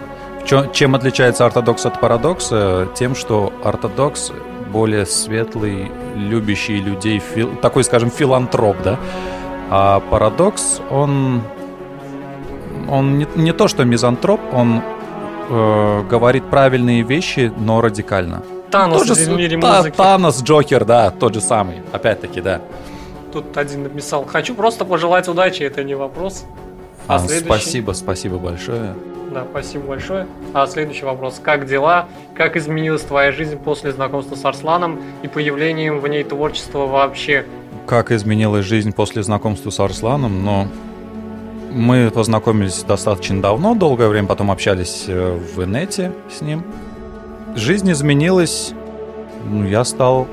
чем отличается ортодокс от парадокса? Тем, что ортодокс более светлый, любящий людей, фил, такой, скажем, филантроп, да. А Парадокс, он, он не, не то что мизантроп, он э, говорит правильные вещи, но радикально. Танос Тоже в с- мире Та- музыки. Танос, Джокер, да, тот же самый, опять-таки, да. Тут один написал, хочу просто пожелать удачи, это не вопрос. А, А, следующий? спасибо, спасибо большое. Да, спасибо большое. А следующий вопрос. Как дела? Как изменилась твоя жизнь после знакомства с Арсланом и появлением в ней творчества вообще? Как изменилась жизнь после знакомства с Арсланом, но мы познакомились достаточно давно, долгое время потом общались э, в инете с ним. Жизнь изменилась, ну, я стал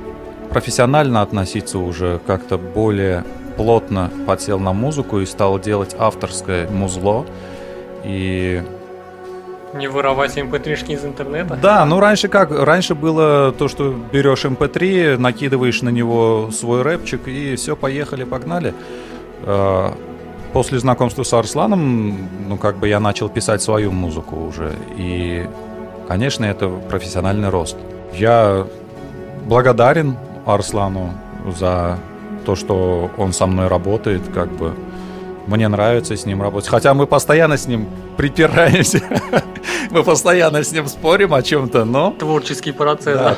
профессионально относиться уже как-то более плотно подсел на музыку и стал делать авторское музло. И Не воровать mp3-шки из интернета? да, ну раньше как? Раньше было то, что берешь MP3, накидываешь на него свой рэпчик и все, поехали, погнали. Э, После знакомства с Арсланом, ну как бы я начал писать свою музыку уже. И, конечно, это профессиональный рост. Я благодарен Арслану за то, что он со мной работает, как бы. Мне нравится с ним работать. Хотя мы постоянно с ним припираемся. Мы постоянно с ним спорим о чем-то, но... Творческий процесс, Да,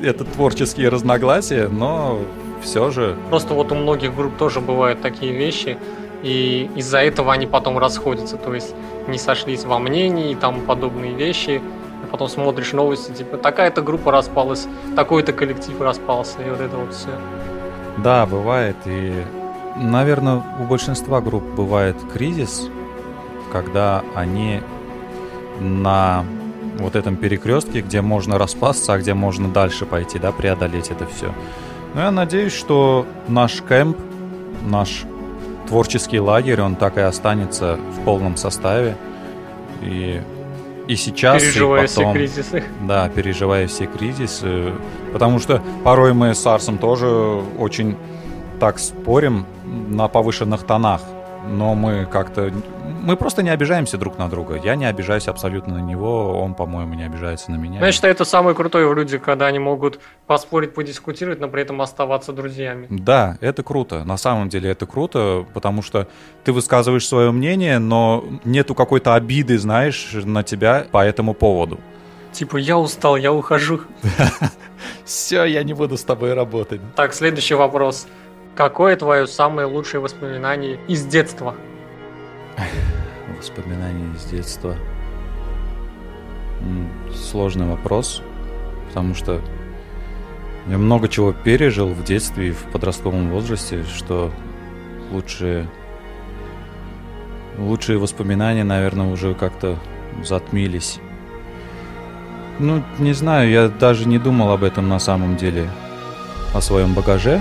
это творческие разногласия, но все же... Просто вот у многих групп тоже бывают такие вещи, и из-за этого они потом расходятся, то есть не сошлись во мнении и тому подобные вещи. А потом смотришь новости, типа, такая-то группа распалась, такой-то коллектив распался, и вот это вот все. Да, бывает. И, наверное, у большинства групп бывает кризис, когда они на вот этом перекрестке, где можно распасться, а где можно дальше пойти, да, преодолеть это все. Но я надеюсь, что наш кемп, наш творческий лагерь, он так и останется в полном составе. И, и сейчас, Переживая и все потом. кризисы. Да, переживая все кризисы. Потому что порой мы с Арсом тоже очень так спорим на повышенных тонах. Но мы как-то... Мы просто не обижаемся друг на друга. Я не обижаюсь абсолютно на него, он, по-моему, не обижается на меня. Я считаю, это самое крутое в людях, когда они могут поспорить, подискутировать, но при этом оставаться друзьями. Да, это круто. На самом деле это круто, потому что ты высказываешь свое мнение, но нету какой-то обиды, знаешь, на тебя по этому поводу. Типа, я устал, я ухожу. Все, я не буду с тобой работать. Так, следующий вопрос. Какое твое самое лучшее воспоминание из детства? Воспоминания из детства. Сложный вопрос, потому что я много чего пережил в детстве и в подростковом возрасте, что лучшие, лучшие воспоминания, наверное, уже как-то затмились. Ну, не знаю, я даже не думал об этом на самом деле, о своем багаже.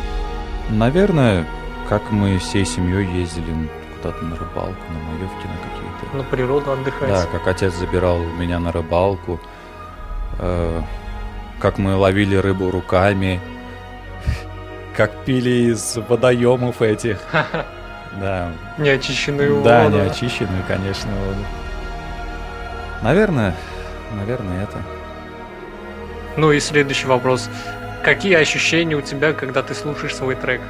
Наверное, как мы всей семьей ездили куда-то на рыбалку, на маевки, на какие-то. На природу отдыхать. Да, как отец забирал меня на рыбалку, э, как мы ловили рыбу руками, как пили из водоемов этих. Да, Неочищенную да, воду. неочищенную, конечно, воду. Наверное, наверное, это. Ну и следующий вопрос. Какие ощущения у тебя, когда ты слушаешь свой трек?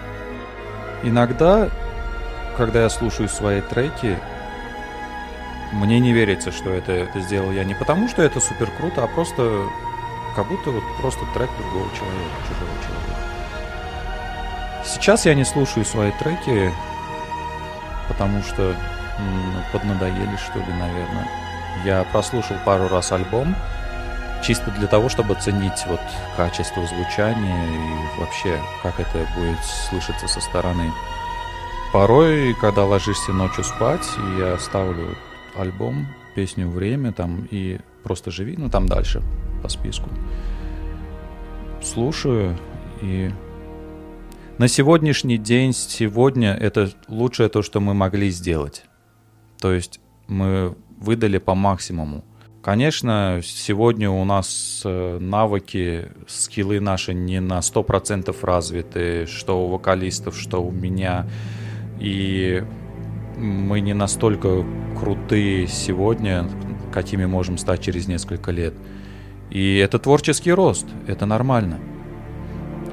Иногда, когда я слушаю свои треки, мне не верится, что это, это сделал я не потому, что это супер круто, а просто как будто вот просто трек другого человека, чужого человека. Сейчас я не слушаю свои треки, потому что м, поднадоели, что ли, наверное. Я прослушал пару раз альбом, чисто для того, чтобы оценить вот качество звучания и вообще, как это будет слышаться со стороны. Порой, когда ложишься ночью спать, я ставлю альбом, песню «Время» там и «Просто живи», ну там дальше по списку. Слушаю и на сегодняшний день, сегодня это лучшее то, что мы могли сделать. То есть мы выдали по максимуму. Конечно, сегодня у нас э, навыки, скиллы наши не на 100% развиты, что у вокалистов, что у меня. И мы не настолько крутые сегодня, какими можем стать через несколько лет. И это творческий рост, это нормально.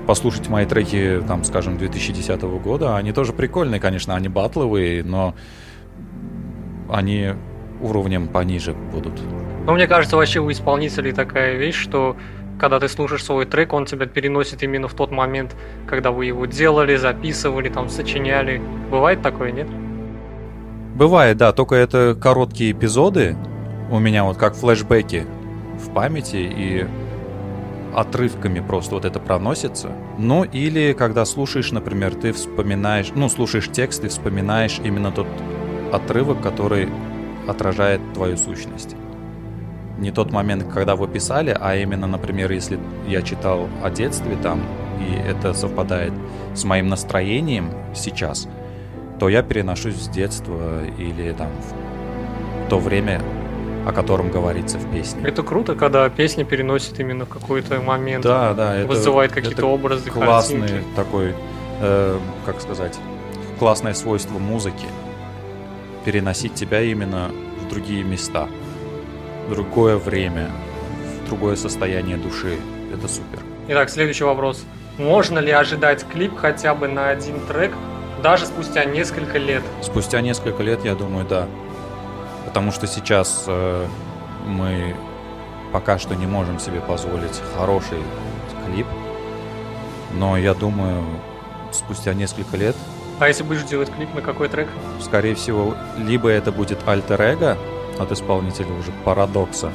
послушать мои треки, там, скажем, 2010 года, они тоже прикольные, конечно, они батловые, но они уровнем пониже будут. Ну, мне кажется, вообще у исполнителей такая вещь, что когда ты слушаешь свой трек, он тебя переносит именно в тот момент, когда вы его делали, записывали, там, сочиняли. Бывает такое, нет? Бывает, да, только это короткие эпизоды у меня вот как флешбеки в памяти и отрывками просто вот это проносится. Ну или когда слушаешь, например, ты вспоминаешь, ну слушаешь текст и вспоминаешь именно тот отрывок, который отражает твою сущность. Не тот момент, когда вы писали, а именно, например, если я читал о детстве там, и это совпадает с моим настроением сейчас, то я переношусь с детства или там в то время, о котором говорится в песне. Это круто, когда песня переносит именно в какой-то момент. Да, да. Это, вызывает какие-то образы, классный картинки. такой, э, как сказать, классное свойство музыки. Переносить тебя именно в другие места, другое время, другое состояние души. Это супер. Итак, следующий вопрос. Можно ли ожидать клип хотя бы на один трек, даже спустя несколько лет? Спустя несколько лет, я думаю, да. Потому что сейчас э, мы пока что не можем себе позволить хороший клип. Но я думаю, спустя несколько лет, А если будешь делать клип на какой трек? скорее всего, либо это будет альтер эго от исполнителя уже парадокса,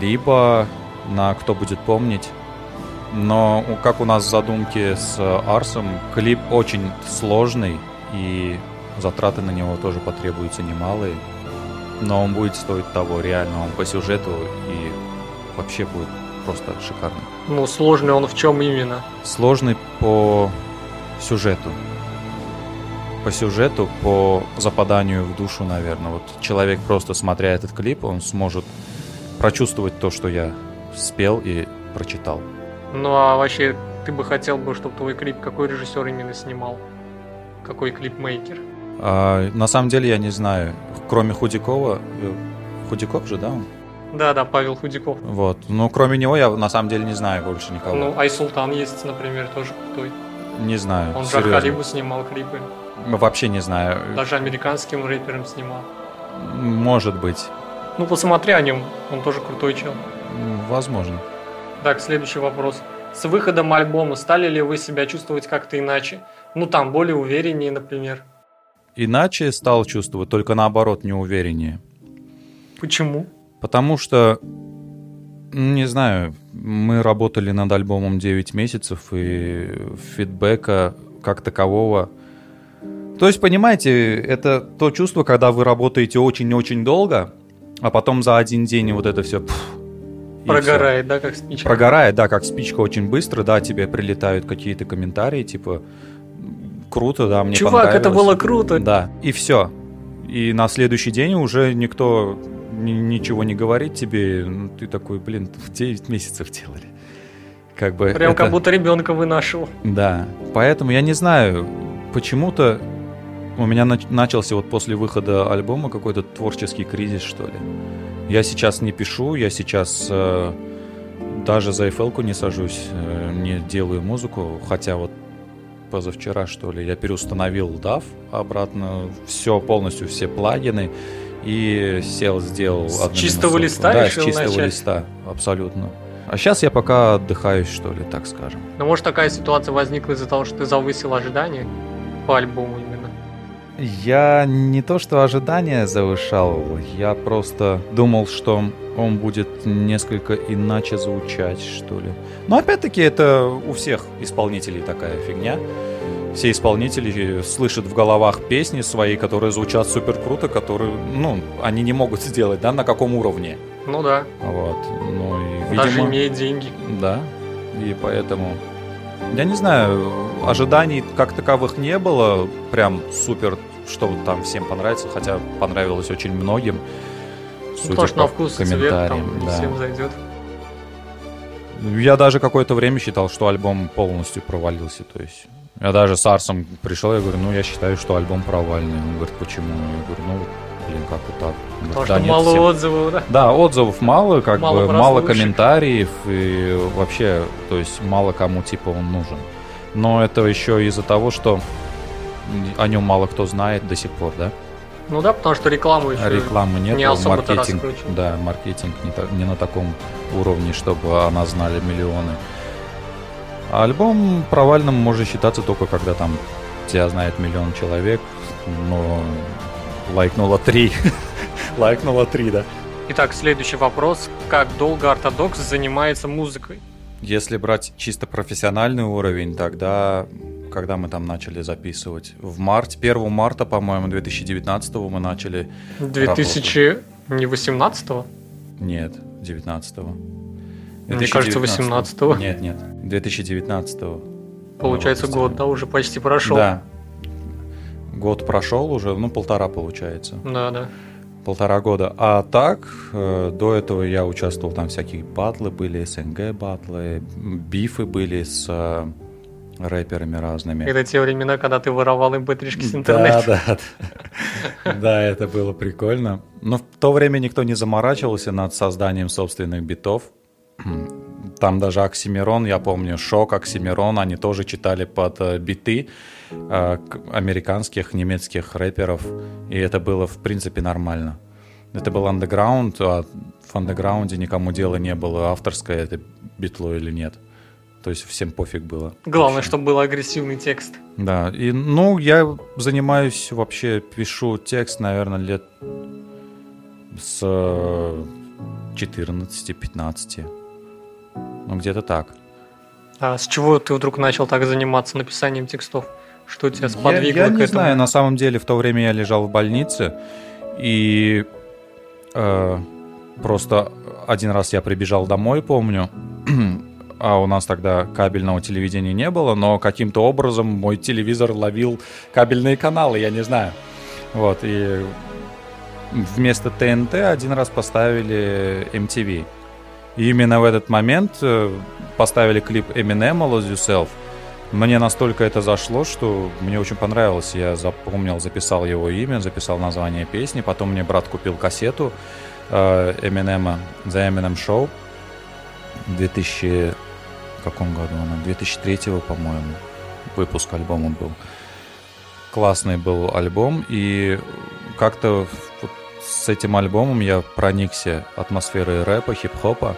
либо на кто будет помнить. Но как у нас в задумке с Арсом, клип очень сложный, и затраты на него тоже потребуются немалые. Но он будет стоить того, реально, он по сюжету и вообще будет просто шикарный. Ну, сложный он в чем именно? Сложный по сюжету. По сюжету, по западанию в душу, наверное. Вот человек просто смотря этот клип, он сможет прочувствовать то, что я спел и прочитал. Ну, а вообще, ты бы хотел бы, чтобы твой клип какой режиссер именно снимал? Какой клипмейкер? А, на самом деле я не знаю. Кроме Худякова, э, Худяков же, да? он? Да-да, Павел Худяков. Вот. Но кроме него я на самом деле не знаю больше никого. Ну, Айсултан есть, например, тоже крутой. не знаю. Он же. Халибу снимал клипы. Вообще не знаю. Даже американским рэперам снимал. Может быть. Ну, посмотри о нем, он тоже крутой чел. Возможно. Так, следующий вопрос. С выходом альбома стали ли вы себя чувствовать как-то иначе? Ну, там, более увереннее, например. Иначе стал чувствовать, только наоборот, неувереннее. Почему? Потому что, м, не знаю, мы работали над альбомом 9 месяцев, и фидбэка как такового... То есть, понимаете, это то чувство, когда вы работаете очень-очень долго, а потом за один день вот это все... Прогорает, да, как спичка? Прогорает, да, как спичка очень быстро, да, тебе прилетают какие-то комментарии, типа, круто, да, мне Чувак, это понравилось». было круто. Да, и все. И на следующий день уже никто ни- ничего не говорит тебе. Ну, ты такой, блин, 9 месяцев делали. Как бы Прям это- как будто ребенка вынашивал. Да. Поэтому я не знаю, почему-то у меня нач- начался вот после выхода альбома какой-то творческий кризис, что ли. Я сейчас не пишу, я сейчас э, даже за FL не сажусь, э, не делаю музыку, хотя вот позавчера, что ли, я переустановил DAW обратно, все полностью, все плагины, и сел, сделал С чистого минусовку. листа Да, с чистого начать? листа, абсолютно. А сейчас я пока отдыхаюсь, что ли, так скажем. Но может такая ситуация возникла из-за того, что ты завысил ожидания по альбому именно? Я не то что ожидания завышал, я просто думал, что он будет несколько иначе звучать, что ли. Но опять-таки это у всех исполнителей такая фигня. Все исполнители слышат в головах песни свои, которые звучат супер круто, которые, ну, они не могут сделать, да, на каком уровне. Ну да, Вот. Ну и, даже видимо, имея деньги. да. И поэтому я не знаю, ожиданий как таковых не было, прям супер, что там всем понравится, хотя понравилось очень многим. Ну, судя потому что на вкус и цвет там комментариям, да. всем зайдет. Я даже какое-то время считал, что альбом полностью провалился, то есть я даже с Арсом пришел, я говорю, ну я считаю, что альбом провальный. Он говорит, почему? Я говорю, ну блин, как вот так? Потому Да что мало всем- отзывов, да? Да, отзывов мало, как Мало бы мало прослушек. комментариев и вообще, то есть мало кому типа он нужен. Но это еще из-за того, что о нем мало кто знает до сих пор, да? Ну да, потому что рекламу еще... Рекламы нет, не особо-то маркетинг, да, маркетинг не, та- не на таком уровне, чтобы она знали миллионы. А альбом провальным может считаться только когда там тебя знает миллион человек, но лайкнуло три. лайкнуло три, да. Итак, следующий вопрос. Как долго ортодокс занимается музыкой? Если брать чисто профессиональный уровень, тогда когда мы там начали записывать? В марте, 1 марта, по-моему, 2019 мы начали. 2000... Не 18 Нет, 19 Мне кажется, 18-го. Нет, нет, 2019 Получается, Мы год, да, уже почти прошел. Да. Год прошел уже, ну, полтора получается. Да, да. Полтора года. А так, э, до этого я участвовал, там всякие батлы были, СНГ батлы, бифы были с э, рэперами разными. Это те времена, когда ты воровал mp3 с интернета. Да, да. Да, это было прикольно. Но в то время никто не заморачивался над созданием собственных битов. Там даже Оксимирон, я помню, Шок, Оксимирон, они тоже читали под э, биты э, американских, немецких рэперов. И это было, в принципе, нормально. Это был андеграунд, а в андеграунде никому дела не было, авторское это битло или нет. То есть всем пофиг было. Главное, чтобы был агрессивный текст. Да, и, ну, я занимаюсь вообще, пишу текст, наверное, лет с э, 14-15. Ну, где-то так. А с чего ты вдруг начал так заниматься написанием текстов? Что тебя Я, сподвигло я к не этому? знаю, на самом деле в то время я лежал в больнице, и э, просто один раз я прибежал домой, помню, а у нас тогда кабельного телевидения не было, но каким-то образом мой телевизор ловил кабельные каналы, я не знаю. Вот, и вместо ТНТ один раз поставили MTV. И именно в этот момент э, поставили клип Eminem Lose Yourself. Мне настолько это зашло, что мне очень понравилось. Я запомнил, записал его имя, записал название песни. Потом мне брат купил кассету э, Eminem, The Eminem Show. В 2000... каком году она? 2003, по-моему, выпуск альбома был. Классный был альбом, и как-то с этим альбомом я проникся атмосферой рэпа, хип-хопа.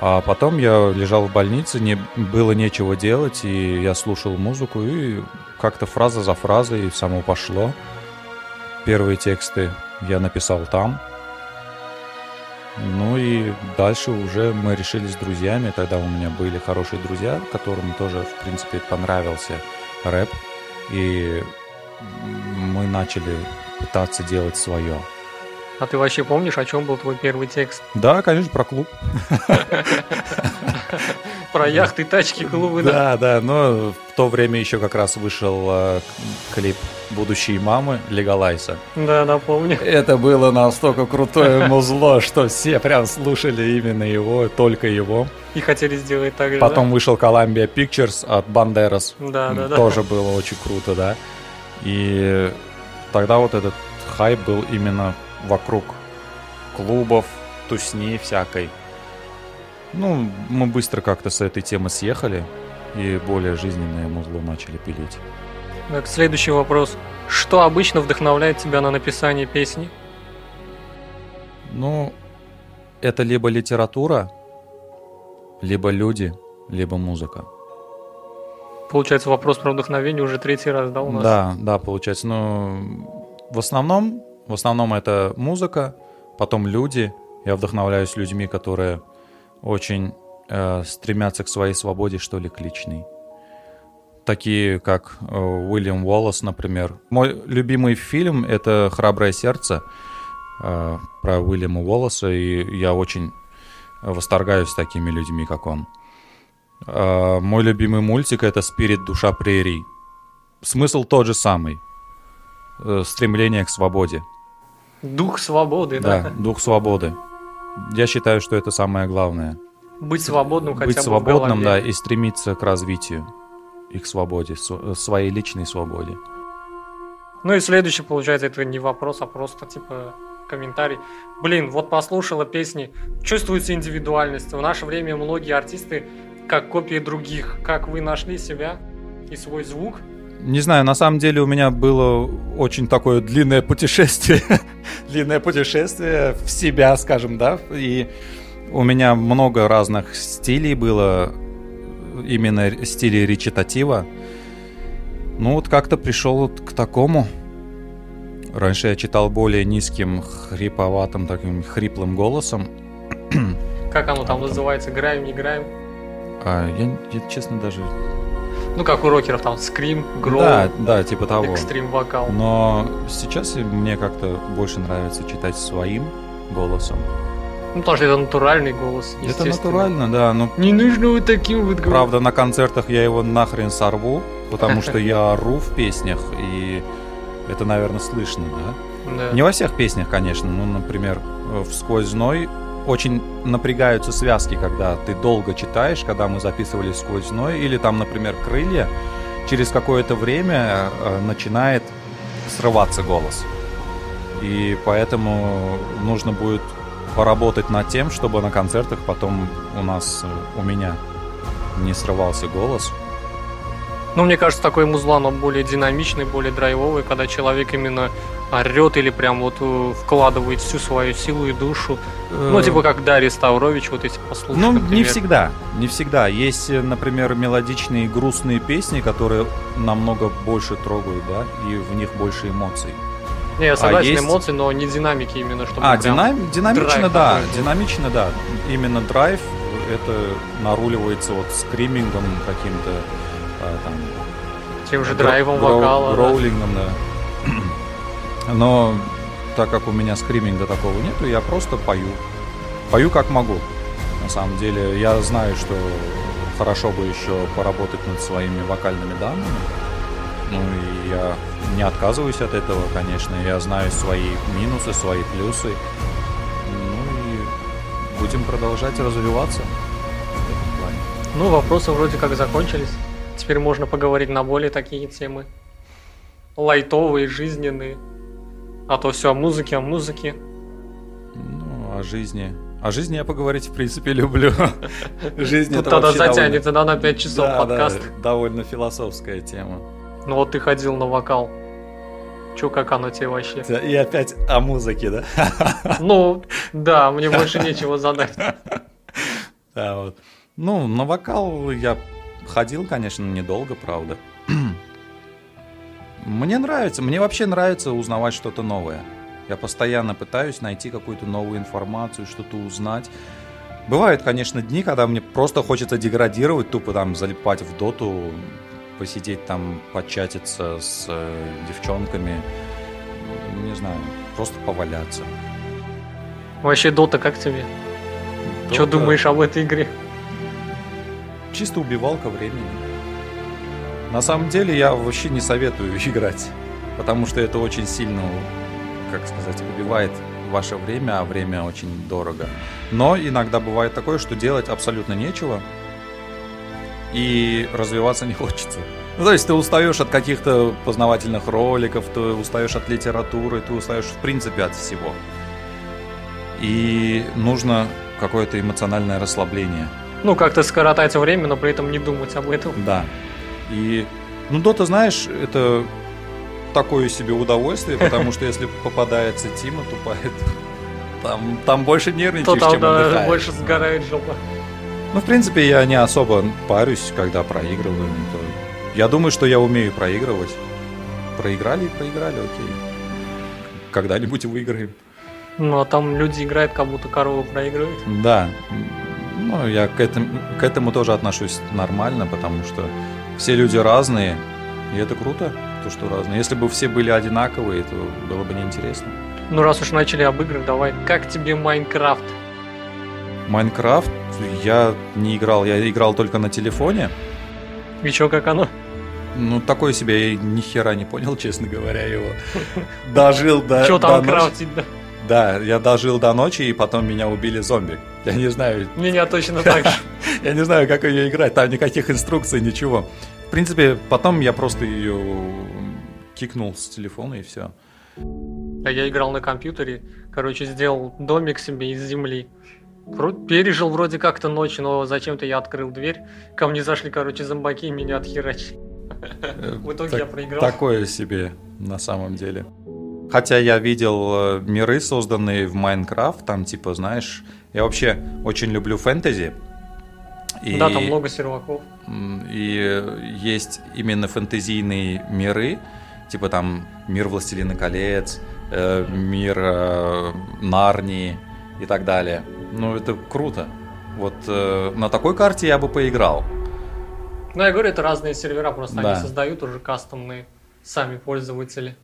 А потом я лежал в больнице, не было нечего делать, и я слушал музыку, и как-то фраза за фразой само пошло. Первые тексты я написал там. Ну и дальше уже мы решили с друзьями, тогда у меня были хорошие друзья, которым тоже, в принципе, понравился рэп. И мы начали пытаться делать свое. А ты вообще помнишь, о чем был твой первый текст? Да, конечно, про клуб. Про яхты, тачки, клубы, да? Да, да, но в то время еще как раз вышел э, клип будущей мамы Легалайса. Да, да, помню. Это было настолько крутое музло, что все прям слушали именно его, только его. И хотели сделать так же, Потом вышел Columbia Pictures от Banderas. Да, да, да. Тоже было очень круто, да. И тогда вот этот хайп был именно вокруг клубов, тусни всякой. Ну, мы быстро как-то с этой темы съехали и более жизненное музло начали пилить. Так, следующий вопрос. Что обычно вдохновляет тебя на написание песни? Ну, это либо литература, либо люди, либо музыка. Получается, вопрос про вдохновение уже третий раз, да, у нас? Да, да, получается. Ну, в основном, в основном это музыка, потом люди. Я вдохновляюсь людьми, которые очень э, стремятся к своей свободе, что ли, к личной. Такие, как э, Уильям Уоллес, например. Мой любимый фильм — это «Храброе сердце» э, про Уильяма Уоллеса, и я очень восторгаюсь такими людьми, как он. Э, мой любимый мультик — это «Спирит. Душа прерий». Смысл тот же самый. Э, Стремление к свободе. Дух свободы, да? Да, дух свободы. Я считаю, что это самое главное. Быть свободным хотя Быть бы свободным, да, и стремиться к развитию и к свободе, св- своей личной свободе. Ну и следующий, получается, это не вопрос, а просто типа комментарий. Блин, вот послушала песни, чувствуется индивидуальность. В наше время многие артисты как копии других. Как вы нашли себя и свой звук? Не знаю, на самом деле у меня было очень такое длинное путешествие. длинное путешествие в себя, скажем, да. И у меня много разных стилей было, именно стилей речитатива. Ну вот как-то пришел к такому. Раньше я читал более низким, хриповатым, таким хриплым голосом. Как оно там называется? Граем, не граем? А, я, я честно даже... Ну, как у рокеров, там, скрим, гроу. Да, да, типа того. Экстрим вокал. Но сейчас мне как-то больше нравится читать своим голосом. Ну, потому что это натуральный голос, Это натурально, да. Но... Не нужно вот таким вот Правда, на концертах я его нахрен сорву, потому что я ору в песнях, и это, наверное, слышно, да? Да. Не во всех песнях, конечно. Ну, например, в «Сквозной» очень напрягаются связки, когда ты долго читаешь, когда мы записывали «Сквозной», или там, например, «Крылья», через какое-то время э, начинает срываться голос. И поэтому нужно будет поработать над тем, чтобы на концертах потом у нас, э, у меня не срывался голос. Ну, мне кажется, такой музлан, он более динамичный, более драйвовый, когда человек именно орет или прям вот э, вкладывает всю свою силу и душу. Ну, типа как Дарья Ставрович, вот эти послушать. Ну, например. не всегда, не всегда. Есть, э, например, мелодичные грустные песни, которые намного больше трогают, да, и в них больше эмоций. Не, я согласен, есть- эмоции, но не динамики именно, чтобы А, динам- динамично, да, динамично, да. Именно драйв, это наруливается вот скримингом каким-то, а, там, Тем же гро- драйвом гроу- вокала. да. Гроулингом, да. Но так как у меня скриминга такого нету, я просто пою. Пою как могу. На самом деле, я знаю, что хорошо бы еще поработать над своими вокальными данными. Ну и я не отказываюсь от этого, конечно. Я знаю свои минусы, свои плюсы. Ну и будем продолжать развиваться в этом плане. Ну, вопросы вроде как закончились. Теперь можно поговорить на более такие темы. Лайтовые, жизненные. А то все о музыке, о музыке. Ну, о жизни. О жизни я поговорить, в принципе, люблю. Жизнь Тут это тогда затянет, тогда на 5 часов подкаст. довольно философская тема. Ну вот ты ходил на вокал. Че, как оно тебе вообще? И опять о музыке, да? Ну, да, мне больше нечего задать. Да, вот. Ну, на вокал я ходил, конечно, недолго, правда. Мне нравится, мне вообще нравится узнавать что-то новое. Я постоянно пытаюсь найти какую-то новую информацию, что-то узнать. Бывают, конечно, дни, когда мне просто хочется деградировать, тупо там залипать в доту, посидеть там, початиться с э, девчонками, не знаю, просто поваляться. Вообще, Дота как тебе? Что Дота думаешь об этой игре? Чисто убивалка времени. На самом деле я вообще не советую играть, потому что это очень сильно, как сказать, убивает ваше время, а время очень дорого. Но иногда бывает такое, что делать абсолютно нечего, и развиваться не хочется. Ну, то есть ты устаешь от каких-то познавательных роликов, ты устаешь от литературы, ты устаешь в принципе от всего. И нужно какое-то эмоциональное расслабление. Ну, как-то скоротать время, но при этом не думать об этом. Да. И, ну, Дота, знаешь, это такое себе удовольствие, потому что если попадается Тима тупая, то там, там больше нервничаешь, там чем да, отдыхаешь. больше сгорает жопа. Ну, в принципе, я не особо парюсь, когда проигрываю. То Я думаю, что я умею проигрывать. Проиграли и проиграли, окей. Когда-нибудь выиграем. Ну, а там люди играют, как будто корову проигрывают. Да. Ну, я к этому, к этому тоже отношусь нормально, потому что все люди разные, и это круто, то, что разные. Если бы все были одинаковые, то было бы неинтересно. Ну, раз уж начали об играх, давай. Как тебе Майнкрафт? Майнкрафт я не играл, я играл только на телефоне. И чё, как оно? Ну, такое себе я ни хера не понял, честно говоря, его. Дожил до... Чё там крафтить, да? Да, я дожил до ночи, и потом меня убили зомби. Я не знаю, Меня точно так же. Я не знаю, как ее играть, там никаких инструкций, ничего. В принципе, потом я просто ее кикнул с телефона и все. А я играл на компьютере, короче, сделал домик себе из земли. Пережил вроде как-то ночь, но зачем-то я открыл дверь. Ко мне зашли, короче, зомбаки и меня отхерачили. В итоге я проиграл. Такое себе на самом деле. Хотя я видел э, миры, созданные в Майнкрафт, там типа, знаешь, я вообще очень люблю фэнтези. И, Да, там много серваков. и есть именно фэнтезийные миры, типа там мир Властелина колец, э, мир э, Нарнии и так далее. Ну, это круто. Вот э, на такой карте я бы поиграл. Ну, я говорю, это разные сервера, просто Да. они создают уже кастомные сами пользователи.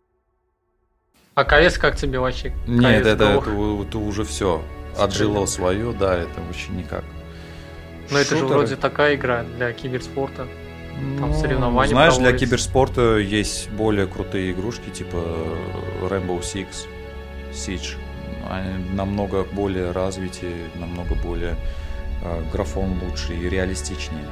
А КС как тебе вообще? Нет, это, это, это уже все. Отжило свое, да, это вообще никак. Но это же Шутеры. вроде такая игра для киберспорта. Там Ну, соревнования Знаешь, для проводятся. киберспорта есть более крутые игрушки, типа Rainbow Six, Siege. Они намного более развитые, намного более э, графон лучше и реалистичнее.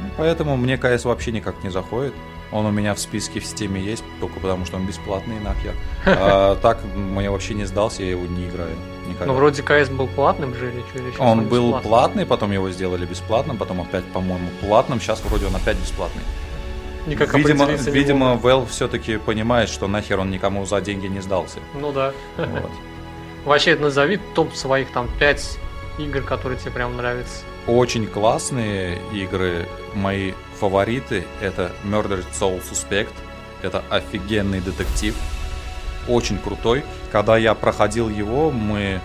Ну, Поэтому мне КС вообще никак не заходит. Он у меня в списке в стиме есть, только потому что он бесплатный нахер. А так мне вообще не сдался, я его не играю. Никогда. Ну, вроде КС был платным же или что? щас Он был бесплатный? платный, потом его сделали бесплатным, потом опять, по-моему, платным. Сейчас вроде он опять бесплатный. Никак видимо, видимо. Valve все-таки понимает, что нахер он никому за деньги не сдался. Ну да. Вот. Вообще, назови топ своих там 5 игр, которые тебе прям нравятся. Очень классные игры. Мои фавориты это Murdered Soul Suspect. Это офигенный детектив. Очень крутой. Когда я проходил его, мы...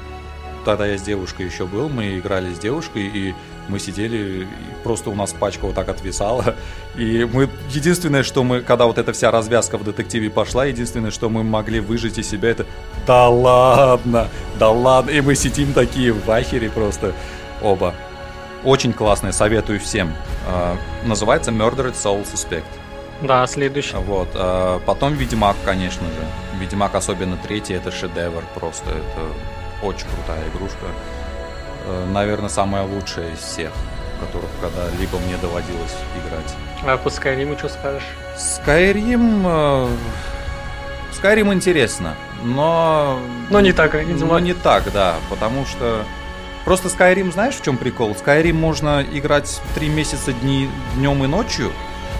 Тогда я с девушкой еще был, мы играли с девушкой, и мы сидели, и просто у нас пачка вот так отвисала. И мы... Единственное, что мы... Когда вот эта вся развязка в детективе пошла, единственное, что мы могли выжить из себя, это «Да ладно! Да ладно!» И мы сидим такие в ахере просто оба. Очень классная, советую всем. А, Называется Murdered Soul Suspect. Да, следующий. Вот. а, Потом Ведьмак, конечно же. Ведьмак, особенно третий, это шедевр просто. Это очень крутая игрушка. Э, Наверное, самая лучшая из всех, которых когда-либо мне доводилось играть. А по Skyrim что скажешь? Skyrim... Skyrim интересно, но... Но не так, как Ведьмак. Ну, не так, да, потому что... Просто Skyrim, знаешь, в чем прикол? Skyrim можно играть три месяца дни, днем и ночью,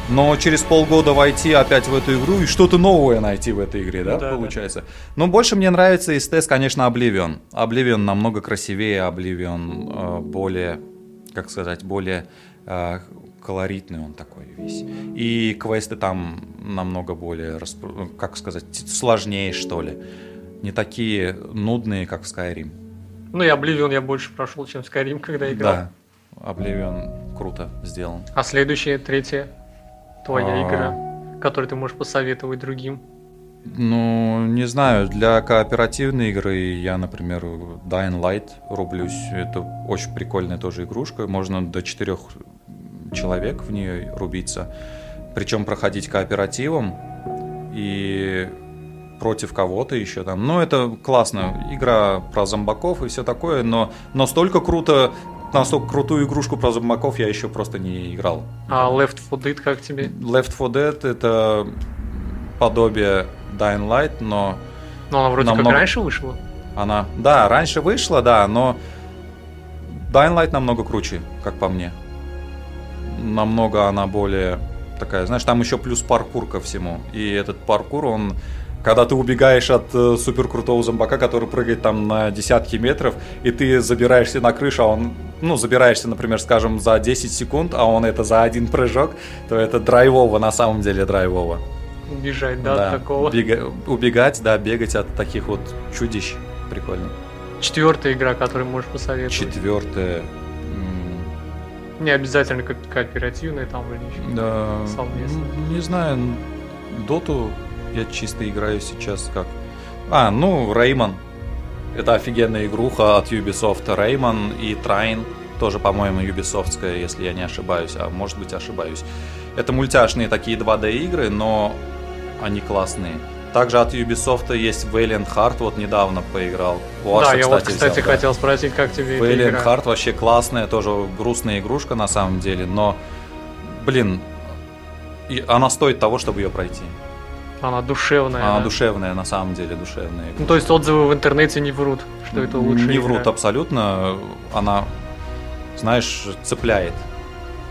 но через полгода войти опять в эту игру и что-то новое найти в этой игре, да, Да, да. получается? Но больше мне нравится из тест, конечно, Oblivion. Oblivion намного красивее, Oblivion э, более, как сказать, более э, колоритный он такой весь. И квесты там намного более, как сказать, сложнее, что ли. Не такие нудные, как в Skyrim. Ну и Oblivion я больше прошел, чем Skyrim, когда играл. Да, Oblivion круто сделан. А следующая, третья, твоя А. игра, которую ты можешь посоветовать другим. Ну, не знаю, для кооперативной игры я, например, Dying Light рублюсь. Это очень прикольная тоже игрушка. Можно до четырех человек в нее рубиться. Причем проходить кооперативом и против кого-то еще там. Ну, это классно. Игра про зомбаков и все такое, но настолько круто, настолько крутую игрушку про зомбаков я еще просто не играл. А Left 4 Dead как тебе? Left 4 Dead это подобие Dying Light, но Ну, она вроде Намного- как раньше вышла. она... Да, раньше вышла, да, но Dying Light намного круче, как по мне. Намного она более такая, знаешь, там еще плюс паркур ко всему. И этот паркур, он... Когда ты убегаешь от э, супер крутого зомбака, который прыгает там на десятки метров, и ты забираешься на крышу, а он, ну, забираешься, например, скажем, за 10 секунд, а он это за один прыжок, то это драйвово, на самом деле драйвово. Убежать, да, от такого. Бега- убегать, да, бегать от таких вот чудищ. Прикольно. Четвертая игра, которую можешь посоветовать. Четвертое. Не обязательно как кооперативная там или еще. Да, Совместно. не знаю, доту я чисто играю сейчас как... А, ну, Рейман. Это офигенная игруха от Ubisoft. Рейман и Трайн. Тоже, по-моему, юбисофтская, если я не ошибаюсь. А может быть, ошибаюсь. Это мультяшные такие 2D игры, но они классные. Также от Ubisoft есть Valiant Heart, вот недавно поиграл. У да, Аша, я вот, взял, кстати, да. хотел спросить, как тебе эта Valiant игра. Heart вообще классная, тоже грустная игрушка на самом деле, но, блин, и она стоит того, чтобы ее пройти. Она душевная. Она да. душевная, на самом деле душевная. Ну, то есть отзывы в интернете не врут, что это лучше. Не врут абсолютно. Она, знаешь, цепляет.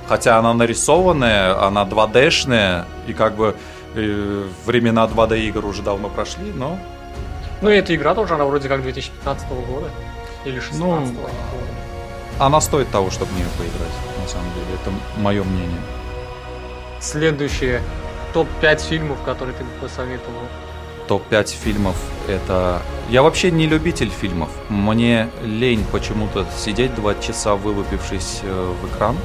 Хотя она нарисованная, она 2D-шная, и как бы э, времена 2D игр уже давно прошли, но Ну, и эта игра тоже, она вроде как 2015 года. Или 16 Ну, помню. она стоит того, чтобы в нее поиграть, на самом деле. Это мое мнение. Следующее. Топ-5 фильмов, которые ты бы посоветовал. Топ-5 фильмов это... Я вообще не любитель фильмов. Мне лень почему-то сидеть два часа, вылупившись э, в экран.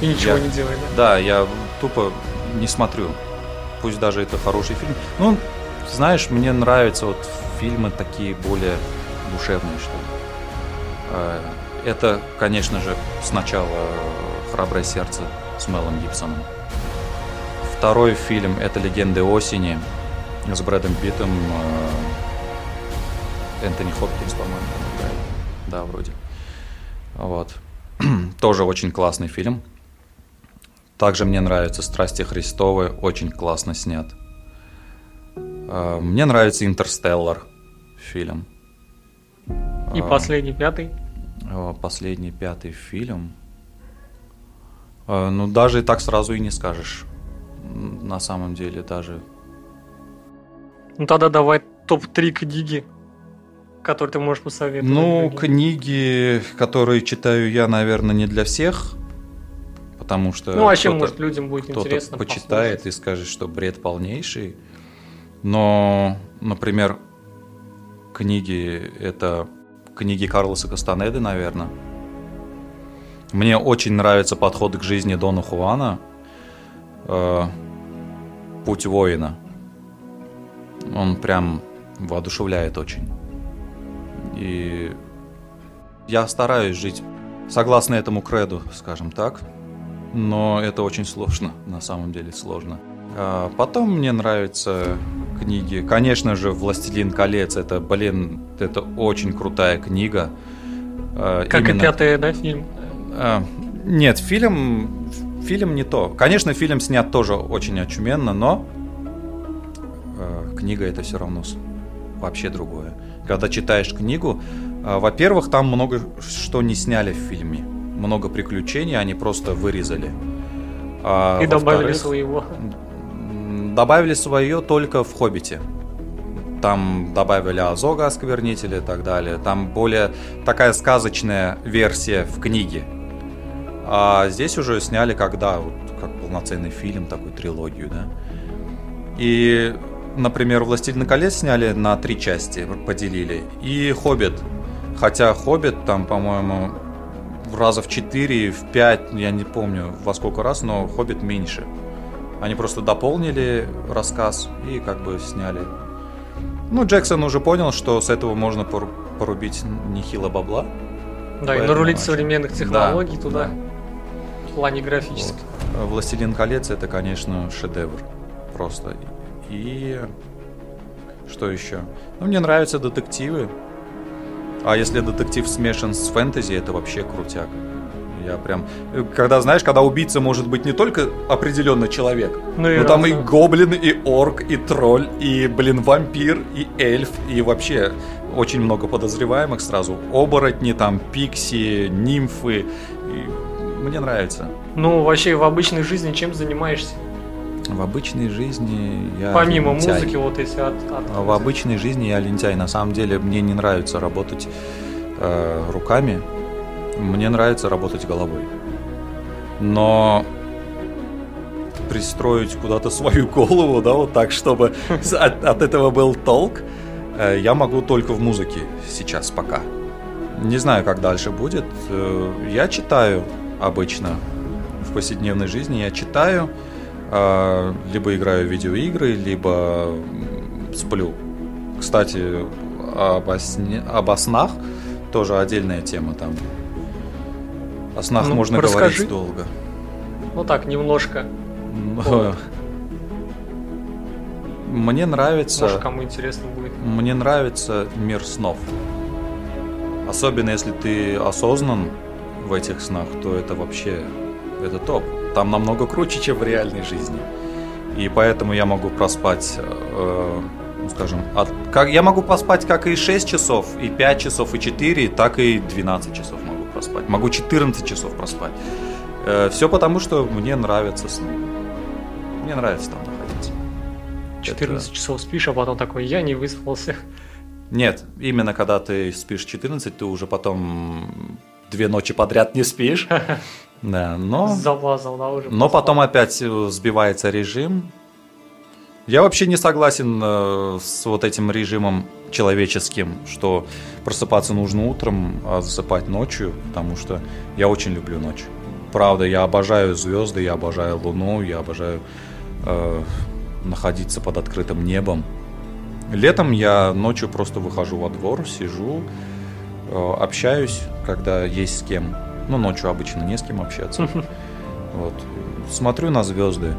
И ничего Я- не делай, да? Да, я тупо не смотрю. Пусть даже это хороший фильм. Ну, знаешь, мне нравятся вот фильмы такие более душевные, что ли. Э, Это, конечно же, сначала «Храброе сердце» с Мелом Гибсоном. Второй фильм – это «Легенды осени» с Брэдом Питтом. э, Энтони Хопкинс, по-моему, играет. Да, вроде. Вот. Тоже очень классный фильм. Также мне нравятся «Страсти Христовы», очень классно снят. Э, Мне нравится «Интерстеллар» фильм. И А, последний, пятый. э, Последний пятый фильм. Э, Ну, даже и так сразу и не скажешь. На самом деле, даже... Ну тогда давай топ-3 книги, которые ты можешь посоветовать. Ну, другим. книги, которые читаю я, наверное, не для всех. Потому что... Ну, вообще, кто-то- может, людям будет кто-то интересно почитает и скажет, что бред полнейший. Но, например, книги это книги Карлоса Кастанеды, наверное. Мне очень нравится подход к жизни Дона Хуана. Э, Путь воина. Он прям воодушевляет очень. И я стараюсь жить согласно этому креду, скажем так. Но это очень сложно, на самом деле сложно. А Потом мне нравятся книги. Конечно же, «Властелин колец» — это, блин, это очень крутая книга. А, Как и именно- пятый, да, фильм? а, Нет, фильм, фильм не то. Конечно, фильм снят тоже очень очуменно, но э, книга это все равно вообще другое. Когда читаешь книгу, а, во-первых, там много что не сняли в фильме. Много приключений они просто вырезали. А, И добавили своего. Добавили свое только в «Хоббите». Там добавили Азога осквернителя и так далее. Там более такая сказочная версия в книге. А здесь уже сняли когда, вот, как полноценный фильм, такую трилогию, да. И, например, «Властелин колец» сняли на три части, поделили. И «Хоббит». Хотя «Хоббит» там, по-моему, раза в четыре, в пять, я не помню во сколько раз, но «Хоббит» меньше. Они просто дополнили рассказ и как бы сняли. Ну, Джексон уже понял, что с этого можно пору- порубить нехило бабла. Да, и нарулить современных технологий Да, туда, да. Плане графических. Вот. «Властелин колец» — это, конечно, шедевр. Просто. И... Что еще? Ну, мне нравятся детективы. А если детектив смешан с фэнтези, это вообще крутяк. Я прям... Когда, знаешь, когда убийца может быть не только определенный человек, Ну и но там и гоблин, и орк, и тролль, и, блин, вампир, и эльф, и вообще очень много подозреваемых сразу. Оборотни, там, пикси, нимфы. И Мне нравится. Ну, вообще, в обычной жизни чем занимаешься? В обычной жизни я Помимо лентяй. музыки, вот если от... от- А В обычной жизни я лентяй. На самом деле мне не нравится работать э, руками. Мне нравится работать головой. Но пристроить куда-то свою голову, да, вот так, чтобы от, от этого был толк, э, я могу только в музыке сейчас пока. Не знаю, как дальше будет. Э, Я читаю обычно в повседневной жизни. Я читаю, э, либо играю в видеоигры, либо сплю. Кстати, об, сне- об снах тоже отдельная тема там. О снах Ну, можно расскажи. говорить долго. Ну так, немножко. Но- Вот. Мне нравится. Может, кому интересно будет. Мне нравится мир снов. Особенно если ты осознан в этих снах, то это вообще это топ. Там намного круче, чем в реальной жизни. И поэтому я могу проспать, э, ну, скажем, от, как, я могу поспать как и 6 часов, и 5 часов, и 4, так и 12 часов могу проспать. Могу 14 часов проспать. Э, все потому, что мне нравятся сны. Мне нравится там находиться. 14 Это- часов спишь, а потом такой, я не выспался. Нет, именно когда ты спишь 14, ты уже потом две ночи подряд не спишь. Да, но... Запасом, да, уже. Но потом опять э, сбивается режим. Я вообще не согласен э, с вот этим режимом человеческим, что просыпаться нужно утром, а засыпать ночью, потому что я очень люблю ночь. Правда, я обожаю звезды, я обожаю луну, я обожаю э, находиться под открытым небом. Летом я ночью просто выхожу во двор, сижу, общаюсь, когда есть с кем. Ну, ночью обычно не с кем общаться. Вот. Смотрю на звезды.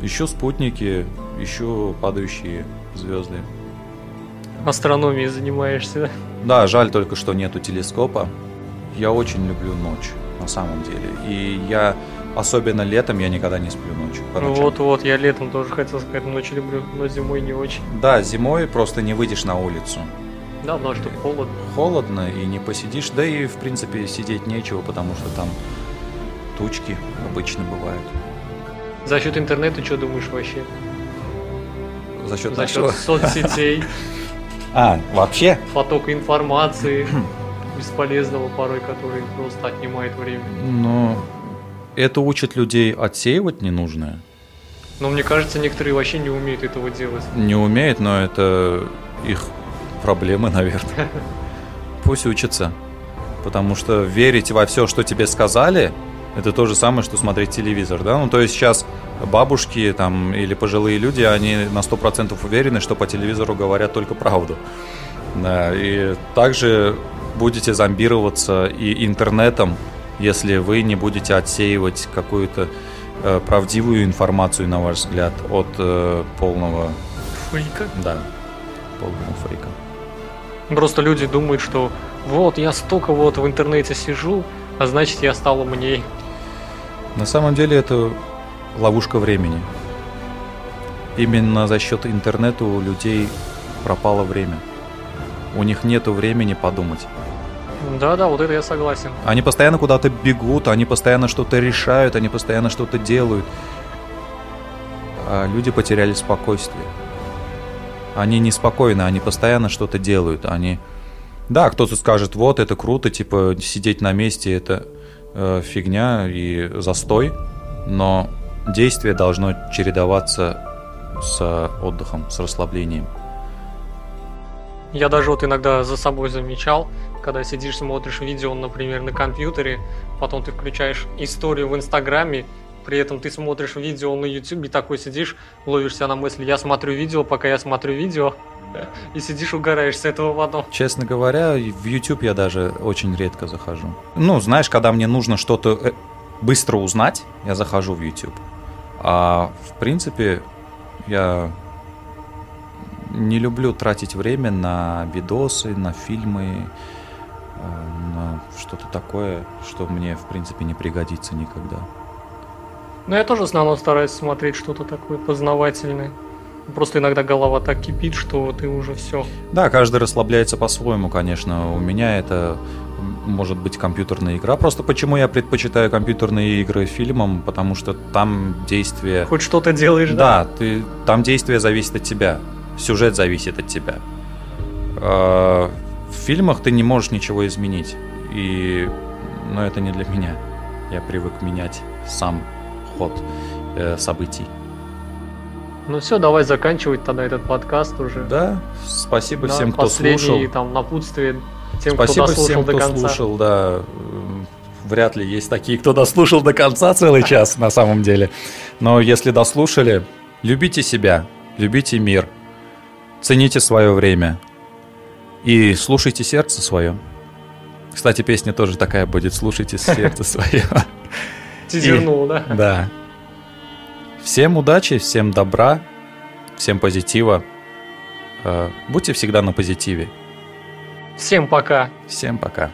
Ищу спутники, ищу падающие звезды. Астрономией занимаешься. Да, жаль только, что нету телескопа. Я очень люблю ночь, на самом деле. И я, особенно летом, я никогда не сплю ночью. Ну вот-вот, я летом тоже хотел сказать, ночью люблю, но зимой не очень. Да, зимой просто не выйдешь на улицу. Да, потому что холодно. Холодно и не посидишь. Да и, в принципе, сидеть нечего, потому что там тучки обычно бывают. За счет интернета что думаешь вообще? За счет За нашего... счет соцсетей, А, вообще? потока информации, бесполезного порой, который просто отнимает время. Ну, это учит людей отсеивать ненужное. Но мне кажется, некоторые вообще не умеют этого делать. Не умеет, но это их проблемы, наверное. Пусть учатся. Потому что верить во все, что тебе сказали, это то же самое, что смотреть телевизор, да? Ну, то есть сейчас бабушки там или пожилые люди, они на 100% уверены, что по телевизору говорят только правду. Да, и также будете зомбироваться и интернетом, если вы не будете отсеивать какую-то э, правдивую информацию, на ваш взгляд, от э, полного, Фейка. да, полного фейка. Просто люди думают, что вот я столько вот в интернете сижу, а значит я стал умней. На самом деле это ловушка времени. Именно за счет интернета у людей пропало время. У них нету времени подумать. Да-да, вот это я согласен. Они постоянно куда-то бегут, они постоянно что-то решают, они постоянно что-то делают. А люди потеряли спокойствие. Они неспокойны, они постоянно что-то делают. Они... Да, кто-то скажет, вот, это круто, типа, сидеть на месте, это э, фигня и застой. Но действие должно чередоваться с отдыхом, с расслаблением. Я даже вот иногда за собой замечал, когда сидишь, смотришь видео, например, на компьютере, потом ты включаешь историю в Инстаграме, при этом ты смотришь видео на Ютубе, такой сидишь, ловишься на мысли, я смотрю видео, пока я смотрю видео, и сидишь, угораешь с этого потом. Честно говоря, и в YouTube я даже очень редко захожу. Ну, знаешь, когда мне нужно что-то э, быстро узнать, я захожу в YouTube. А в принципе, я не люблю тратить время на видосы, на фильмы, э, на что-то такое, что мне, в принципе, не пригодится никогда. Но я тоже в основном стараюсь смотреть что-то такое познавательное. Просто иногда голова так кипит, что ты уже все. Да, каждый расслабляется по-своему, конечно. У меня это может быть компьютерная игра. Просто почему я предпочитаю компьютерные игры фильмам, потому что там действие... Хоть что-то делаешь, да? Да, ты, там действие зависит от тебя. Сюжет зависит от тебя. А, В фильмах ты не можешь ничего изменить. И... Но это не для меня. Я привык менять сам ход э, событий. Ну все, давай заканчивать тогда этот подкаст уже. Да, спасибо Да, всем, кто слушал. там напутствие тем, Спасибо кто всем, до кто конца. слушал, да. Вряд ли есть такие, кто дослушал до конца целый час, на самом деле. Но если дослушали, любите себя, любите мир, цените свое время и слушайте сердце свое. Кстати, песня тоже такая будет «Слушайте сердце свое». Тизернул, да? Да. Всем удачи, всем добра, всем позитива. Э, Будьте всегда на позитиве. Всем пока. Всем пока.